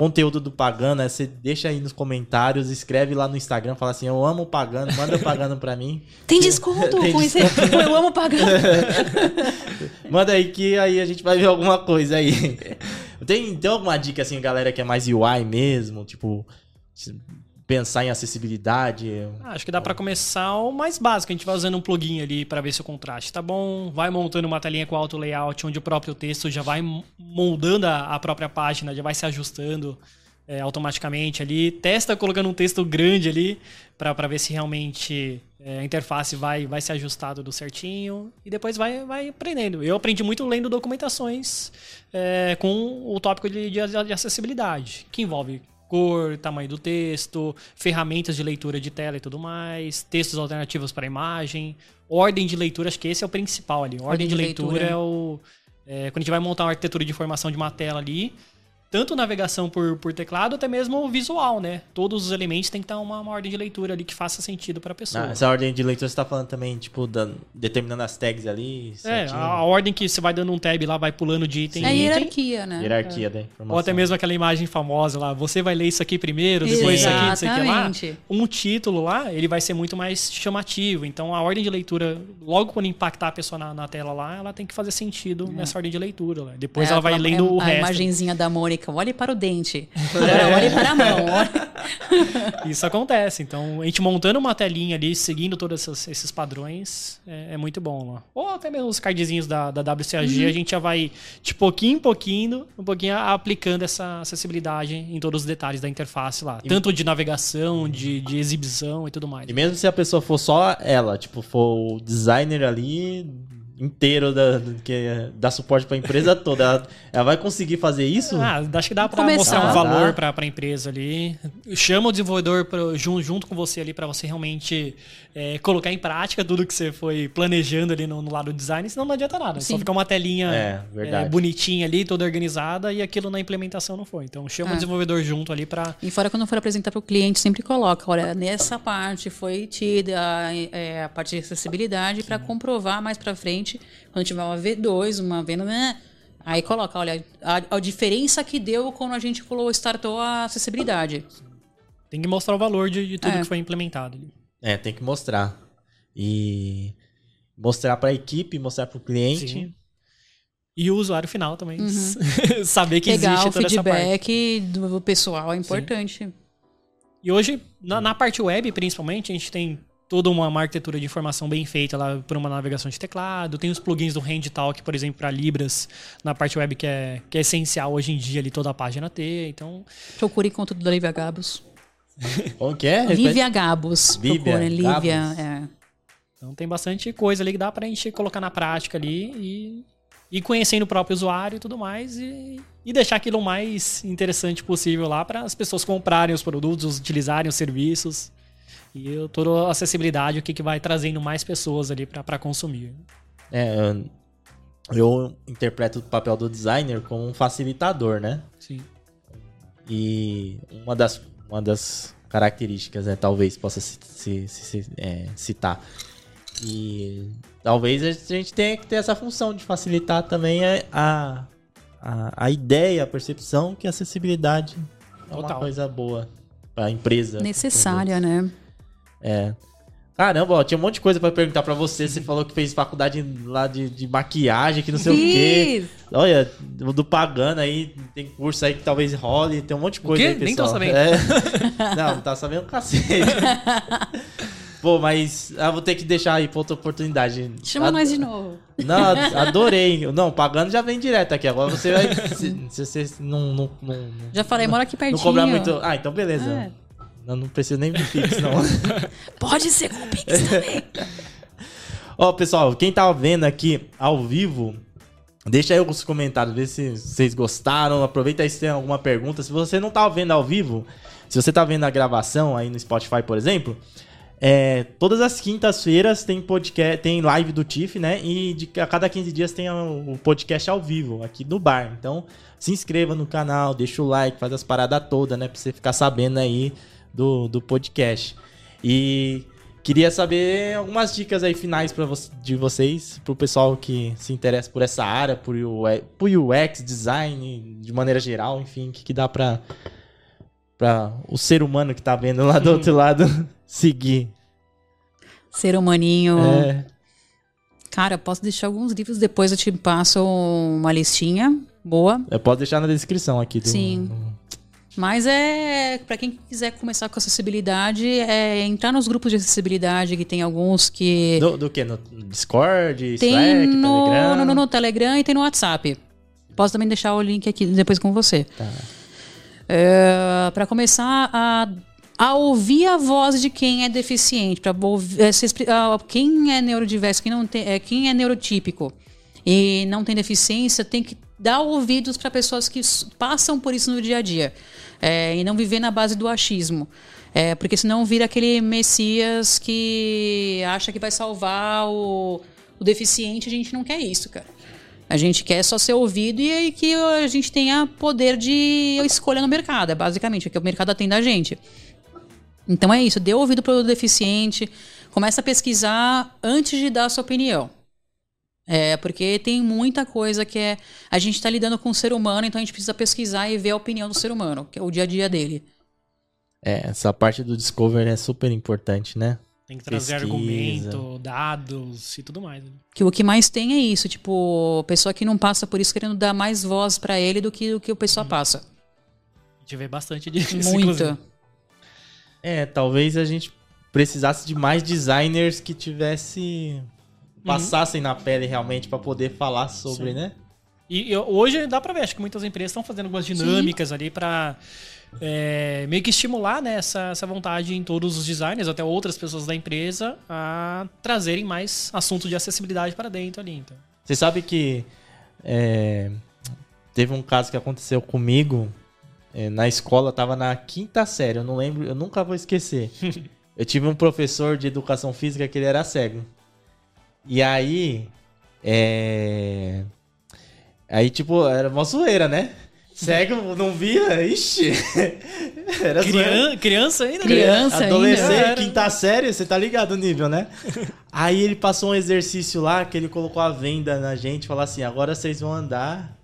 conteúdo do Pagano, né, você deixa aí nos comentários, escreve lá no Instagram, fala assim, eu amo o Pagano, manda o Pagano pra mim. Tem desconto Tem com esse. Eu amo pagar. Manda aí que aí a gente vai ver alguma coisa aí. Tem, tem alguma dica assim, galera que é mais UI mesmo, tipo, pensar em acessibilidade? Ah, Acho que dá pra começar o mais básico. A gente vai usando um plugin ali pra ver se o contraste tá bom. Vai montando uma telinha com auto layout, onde o próprio texto já vai moldando a, própria página, já vai se ajustando é, automaticamente ali. Testa colocando um texto grande ali pra ver se realmente é, a interface vai, vai se ajustar tudo certinho. E depois vai, vai aprendendo. Eu aprendi muito lendo documentações é, com o tópico de de acessibilidade, que envolve cor, tamanho do texto, ferramentas de leitura de tela e tudo mais, textos alternativos para imagem, ordem de leitura, acho que esse é o principal ali. Ordem, de, de leitura, leitura. é o. é, quando a gente vai montar uma arquitetura de informação de uma tela ali, tanto navegação por, por teclado, até mesmo o visual, né? Todos os elementos tem que estar uma, uma ordem de leitura ali que faça sentido para a pessoa. Ah, essa ordem de leitura você tá falando também, tipo, da- determinando as tags ali, é, a, a ordem que você vai dando um tab lá, vai pulando de item É em item. hierarquia, né? hierarquia da informação. Ou até mesmo aquela imagem famosa lá, você vai ler isso aqui primeiro, depois isso aqui, não sei o que lá. Exatamente. Um título lá, ele vai ser muito mais chamativo. Então a ordem de leitura, logo quando impactar a pessoa na, na tela lá, ela tem que fazer sentido nessa ordem de leitura. Lá. Depois É, ela vai lendo é o a resto. imagenzinha da Mônica, olhe para o dente. Agora olhe para a mão. olhe- Isso acontece. Então, a gente montando uma telinha ali, seguindo todos esses, esses padrões, é, é muito bom lá. Ou até mesmo os cardzinhos da, da WCAG, a gente já vai de pouquinho em pouquinho, um pouquinho aplicando essa acessibilidade em todos os detalhes da interface lá. Tanto de navegação, de, de exibição e tudo mais. E mesmo se a pessoa for só ela, tipo, for o designer ali inteiro da, que dá suporte pra empresa toda, ela, ela vai conseguir fazer isso? Ah, acho que dá pra Começar. mostrar um Dá. valor pra, pra empresa ali. Chama o desenvolvedor pra, junto, junto com você ali pra você realmente é, colocar em prática tudo que você foi planejando ali no, no lado do design, senão não adianta nada. Só Sim. fica uma telinha É, é, bonitinha ali, toda organizada, e aquilo na implementação não foi. Então chama o É. desenvolvedor junto ali pra. E fora quando for apresentar para o cliente, sempre coloca, olha, nessa parte foi tida é, a parte de acessibilidade para comprovar mais para frente, quando tiver uma V2, uma V, né? Aí coloca, olha, a, a diferença que deu quando a gente colocou, startou a acessibilidade. Tem que mostrar o valor de, de tudo É. que foi implementado ali. É, tem que mostrar. E mostrar pra equipe, mostrar pro cliente. Sim. E o usuário final também. Saber que Uhum. Pegar existe o toda essa parte. feedback do pessoal é importante. E hoje, na, na parte web, principalmente, a gente tem toda uma, uma arquitetura de informação bem feita lá por uma navegação de teclado. Tem os plugins do HandTalk, por exemplo, para Libras, na parte web, que é, que é essencial hoje em dia ali toda a página ter. Então, Procure conteúdo da Lívia Gabos. Como que é? Lívia Gabos. Lívia Procure, Lívia. Gabos. É. então tem bastante coisa ali que dá pra gente colocar na prática ali e ir conhecendo o próprio usuário e tudo mais e, e deixar aquilo o mais interessante possível lá para as pessoas comprarem os produtos, utilizarem os serviços. E toda a acessibilidade, o que, que vai trazendo mais pessoas ali para consumir. É, eu interpreto o papel do designer como um facilitador, né? Sim. E uma das, uma das características, né, talvez possa se, se, se é, citar. E talvez a gente tenha que ter essa função de facilitar também a, a, a ideia, a percepção que a acessibilidade é uma coisa boa para a empresa. Necessária, né? É. Caramba, ó, tinha um monte de coisa para perguntar para você. Você falou que fez faculdade lá de, de maquiagem, que não sei Fiz. o quê. Olha, do pagando aí, tem curso aí que talvez role, tem um monte de coisa o quê? aí, pessoal. Nem tô sabendo. É. não, não tá sabendo cacete. Pô, mas eu vou ter que deixar aí pra outra oportunidade. Chama Ad... nós de novo. Não, adorei. Não, pagando já vem direto aqui. Agora você vai. se, se você não, não, não, Já falei, mora aqui pertinho. Não cobrar muito. Ah, então beleza. É. Eu não preciso nem de Pix, não. Pode ser com Pix também. Ó, pessoal, quem tá vendo aqui ao vivo, deixa aí os comentários, vê se vocês gostaram. Aproveita aí se tem alguma pergunta. Se você não tá vendo ao vivo, se você tá vendo a gravação aí no Spotify, por exemplo, é, todas as quintas-feiras tem podcast, tem live do TIFF, né? E de, a cada 15 dias tem o podcast ao vivo aqui no bar. Então, se inscreva no canal, deixa o like, faz as paradas todas, né? Pra você ficar sabendo aí do, do podcast. E queria saber algumas dicas aí finais para vo de vocês, pro pessoal que se interessa por essa área, por UX, por UX design, de maneira geral, enfim, o que, que dá para para o ser humano que tá vendo lá do outro lado seguir. Ser humaninho. É. Cara, posso deixar alguns livros, depois eu te passo uma listinha boa. Eu posso deixar na descrição aqui. Do, Sim. Do... Mas é para quem quiser começar com acessibilidade, é entrar nos grupos de acessibilidade, que tem alguns que. Do, do que? No Discord, tem Slack, no, Telegram? No, no, no, Telegram e tem no WhatsApp. Posso também deixar o link aqui depois com você. Tá. É, para começar a, a ouvir a voz de quem é deficiente, para é, quem é neurodiverso, quem, não tem, é, quem é neurotípico e não tem deficiência, tem que dar ouvidos para pessoas que passam por isso no dia a dia é, e não viver na base do achismo. É, porque senão vira aquele Messias que acha que vai salvar o, o deficiente. A gente não quer isso, cara. A gente quer só ser ouvido e que a gente tenha poder de escolha no mercado, é basicamente, o que o mercado atende a gente. Então é isso, dê ouvido para o deficiente, começa a pesquisar antes de dar a sua opinião. É, porque tem muita coisa que é. A gente está lidando com o ser humano, então a gente precisa pesquisar e ver a opinião do ser humano, que é o dia a dia dele. É, essa parte do Discover é super importante, né? Tem que trazer Pesquisa. argumento, dados e tudo mais. Né? Que o que mais tem é isso, tipo, pessoa que não passa por isso querendo dar mais voz para ele do que o que o pessoal uhum. passa. A gente vê bastante disso. Muito. É, talvez a gente precisasse de mais designers que tivesse. Passassem uhum. na pele realmente para poder falar sobre, Sim. né? E, e, hoje dá para ver, acho que muitas empresas estão fazendo algumas dinâmicas Sim. ali para é, meio que estimular né, essa, essa vontade em todos os designers, até outras pessoas da empresa, a trazerem mais assuntos de acessibilidade para dentro ali. Então. Você sabe que é, teve um caso que aconteceu comigo é, na escola, tava na quinta série, eu não lembro, eu nunca vou esquecer. eu tive um professor de educação física que ele era cego. E aí. É. Aí, tipo, era uma zoeira, né? Cego, não via? Ixi. Era Crian criança ainda? Criança Adolescente, ainda. quinta série, você tá ligado o nível, né? Aí ele passou um exercício lá que ele colocou a venda na gente, falou assim: agora vocês vão andar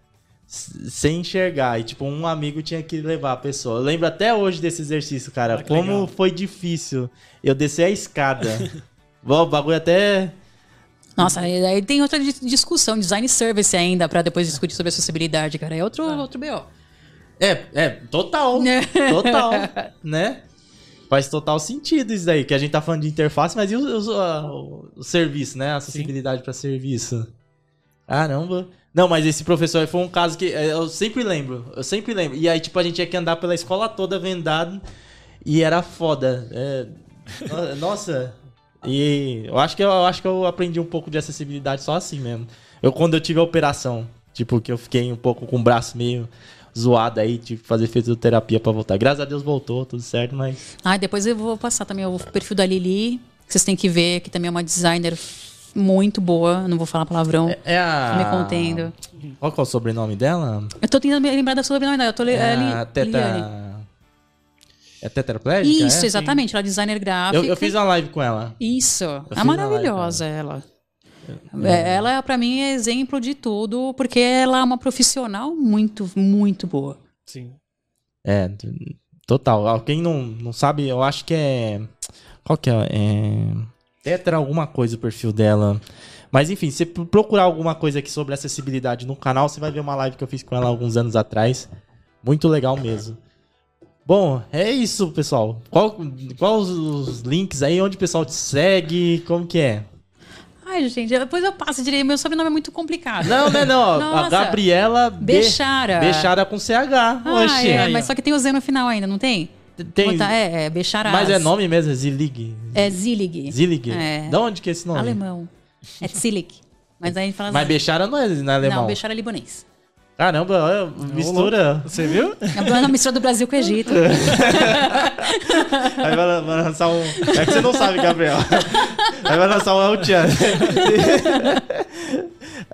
sem enxergar. E, tipo, um amigo tinha que levar a pessoa. Eu lembro até hoje desse exercício, cara. Ah, como legal. foi difícil eu descer a escada. Bom, o bagulho até. Nossa, aí tem outra discussão, design service ainda, para depois discutir sobre acessibilidade, cara. É outro, ah. outro BO. É, é, total. total. né? Faz total sentido isso daí, que a gente tá falando de interface, mas e o, o, o, o serviço, né? A acessibilidade para serviço. Caramba. Não, mas esse professor foi um caso que é, eu sempre lembro. Eu sempre lembro. E aí, tipo, a gente tinha que andar pela escola toda vendado. E era foda. É, nossa, e eu acho que eu, eu acho que eu aprendi um pouco de acessibilidade só assim mesmo. Eu quando eu tive a operação, tipo, que eu fiquei um pouco com o braço meio zoada aí, tive que fazer fisioterapia pra voltar. Graças a Deus voltou, tudo certo, mas. Ah, depois eu vou passar também o perfil da Lili. Vocês têm que ver, que também é uma designer muito boa. Não vou falar palavrão. É, é a. Me contendo. Qual que é o sobrenome dela? Eu tô tentando me lembrar da sobrenome dela. Eu tô é é a Li, teta... Liliane. É tetraplégica? Isso, é? exatamente. Ela é designer gráfica. Eu, eu, fiz uma live com ela. Isso. É maravilhosa ela. É, ela, pra mim, é exemplo de tudo, porque ela é uma profissional muito, muito boa. Sim. É, total. Quem não, não sabe, eu acho que é. Qual que é? é... Tetra alguma coisa o perfil dela. Mas enfim, se procurar alguma coisa aqui sobre acessibilidade no canal, você vai ver uma live que eu fiz com ela alguns anos atrás. Muito legal mesmo. Bom, é isso, pessoal. Qual, qual os, os links aí? Onde o pessoal te segue? Como que é? Ai, gente, depois eu passo direito. Meu sobrenome é muito complicado. Não, não, não. Nossa. A Gabriela Bechara. Bechara com CH. Ah, Oxi. É, mas só que tem o Z no final ainda, não tem? Tem. Tá, é, é Becharaz. Mas é nome mesmo, é Zilig. É Zilig. Zilig. É. De onde que é esse nome? Alemão. É Zilig. Mas aí a gente fala Mas Bechara não é, não é alemão. Não, Bechara é libanês. Caramba, olha, mistura. Você viu? É uma mistura do Brasil com o Egito. Aí vai, vai, lançar um. É que você não sabe, Gabriel. Aí vai lançar um El Chan.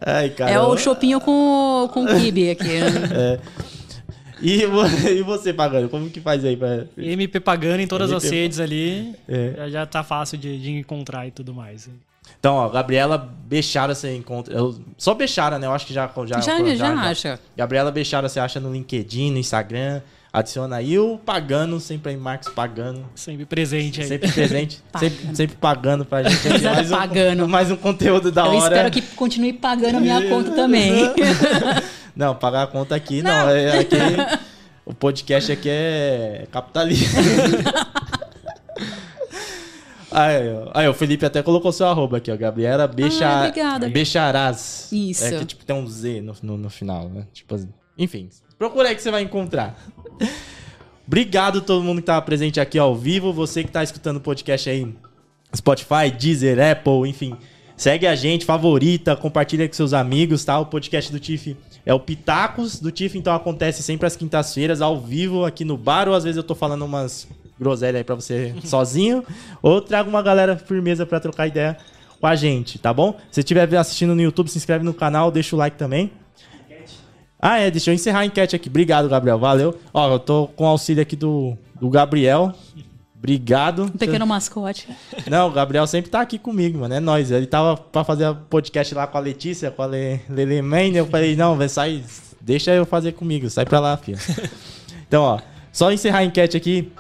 Ai, cara. É o chopinho com, com kibe aqui. É. E, e você, Pagano, como que faz aí? Pra... MP Pagano em todas MP... as redes ali. É. Já, já tá fácil de, de encontrar e tudo mais. Então, ó, Gabriela Bechara você encontra. Eu, só Bechara, né? Eu acho que já. Já, já, já, já acha. Gabriela Bechara você acha no LinkedIn, no Instagram. Adiciona aí o Pagano, sempre aí, Marcos Pagano. Sempre presente aí. Sempre presente. sempre, sempre pagando pra gente. Aqui. Mais um, pagando. mais um conteúdo da Eu hora. Eu espero que continue pagando a minha conta também. Não, pagar a conta aqui não. não. É, aqui, o podcast aqui é capitalista. Aí, aí, o Felipe até colocou seu arroba aqui, ó. Gabriela Becha... ah. Becharaz. Isso. É que tipo tem um Z no, no, no final, né? Tipo, enfim. Procura aí que você vai encontrar. Obrigado a todo mundo que estava presente aqui ao vivo. Você que está escutando o podcast aí, Spotify, Deezer, Apple, enfim. Segue a gente, favorita, compartilha com seus amigos, tá? O podcast do Tiff é o Pitacos do Tiff, então acontece sempre às quintas-feiras, ao vivo, aqui no bar, ou às vezes eu tô falando umas groselha aí pra você sozinho, ou trago uma galera firmeza pra trocar ideia com a gente, tá bom? Se estiver assistindo no YouTube, se inscreve no canal, deixa o like também. Ah, é, deixa eu encerrar a enquete aqui. Obrigado, Gabriel, valeu. Ó, eu tô com auxílio aqui do, do Gabriel. Obrigado. Um pequeno mascote. Não, o Gabriel sempre tá aqui comigo, mano. É nóis. Ele tava pra fazer podcast lá com a Letícia, com a Le, Lele Mane. Eu falei, não, vai sair. Deixa eu fazer comigo. Sai pra lá, filho. Então, ó, só encerrar a enquete aqui.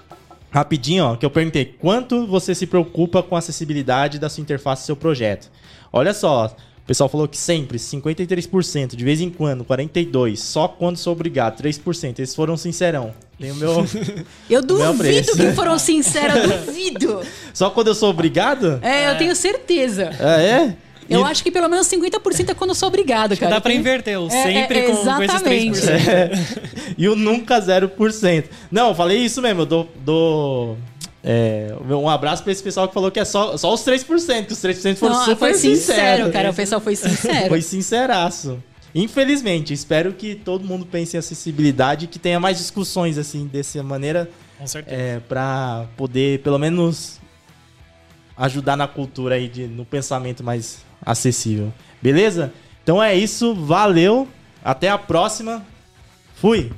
Rapidinho, ó, que eu perguntei quanto você se preocupa com a acessibilidade da sua interface do seu projeto. Olha só, o pessoal falou que sempre, 53%, de vez em quando, 42%, só quando sou obrigado, 3%. Eles foram sincerão. Tem o meu. Eu duvido que foram sinceros, eu duvido. Só quando eu sou obrigado? É, eu tenho certeza. Ah, é? Eu e... acho que pelo menos 50% é quando eu sou obrigado, cara. Dá pra inverter, o é, sempre é, com, exatamente. com esses 3%. É. E o nunca 0%. Não, eu falei isso mesmo, eu dou. dou... É, um abraço pra esse pessoal que falou que é só, só os 3%, que os 3% foram Não, super foi sincero, sincero, cara. O pessoal foi sincero. foi sinceraço. Infelizmente, espero que todo mundo pense em acessibilidade e que tenha mais discussões assim dessa maneira. Com certeza. É, pra poder, pelo menos, ajudar na cultura aí, de, no pensamento mais acessível. Beleza? Então é isso, valeu, até a próxima. Fui!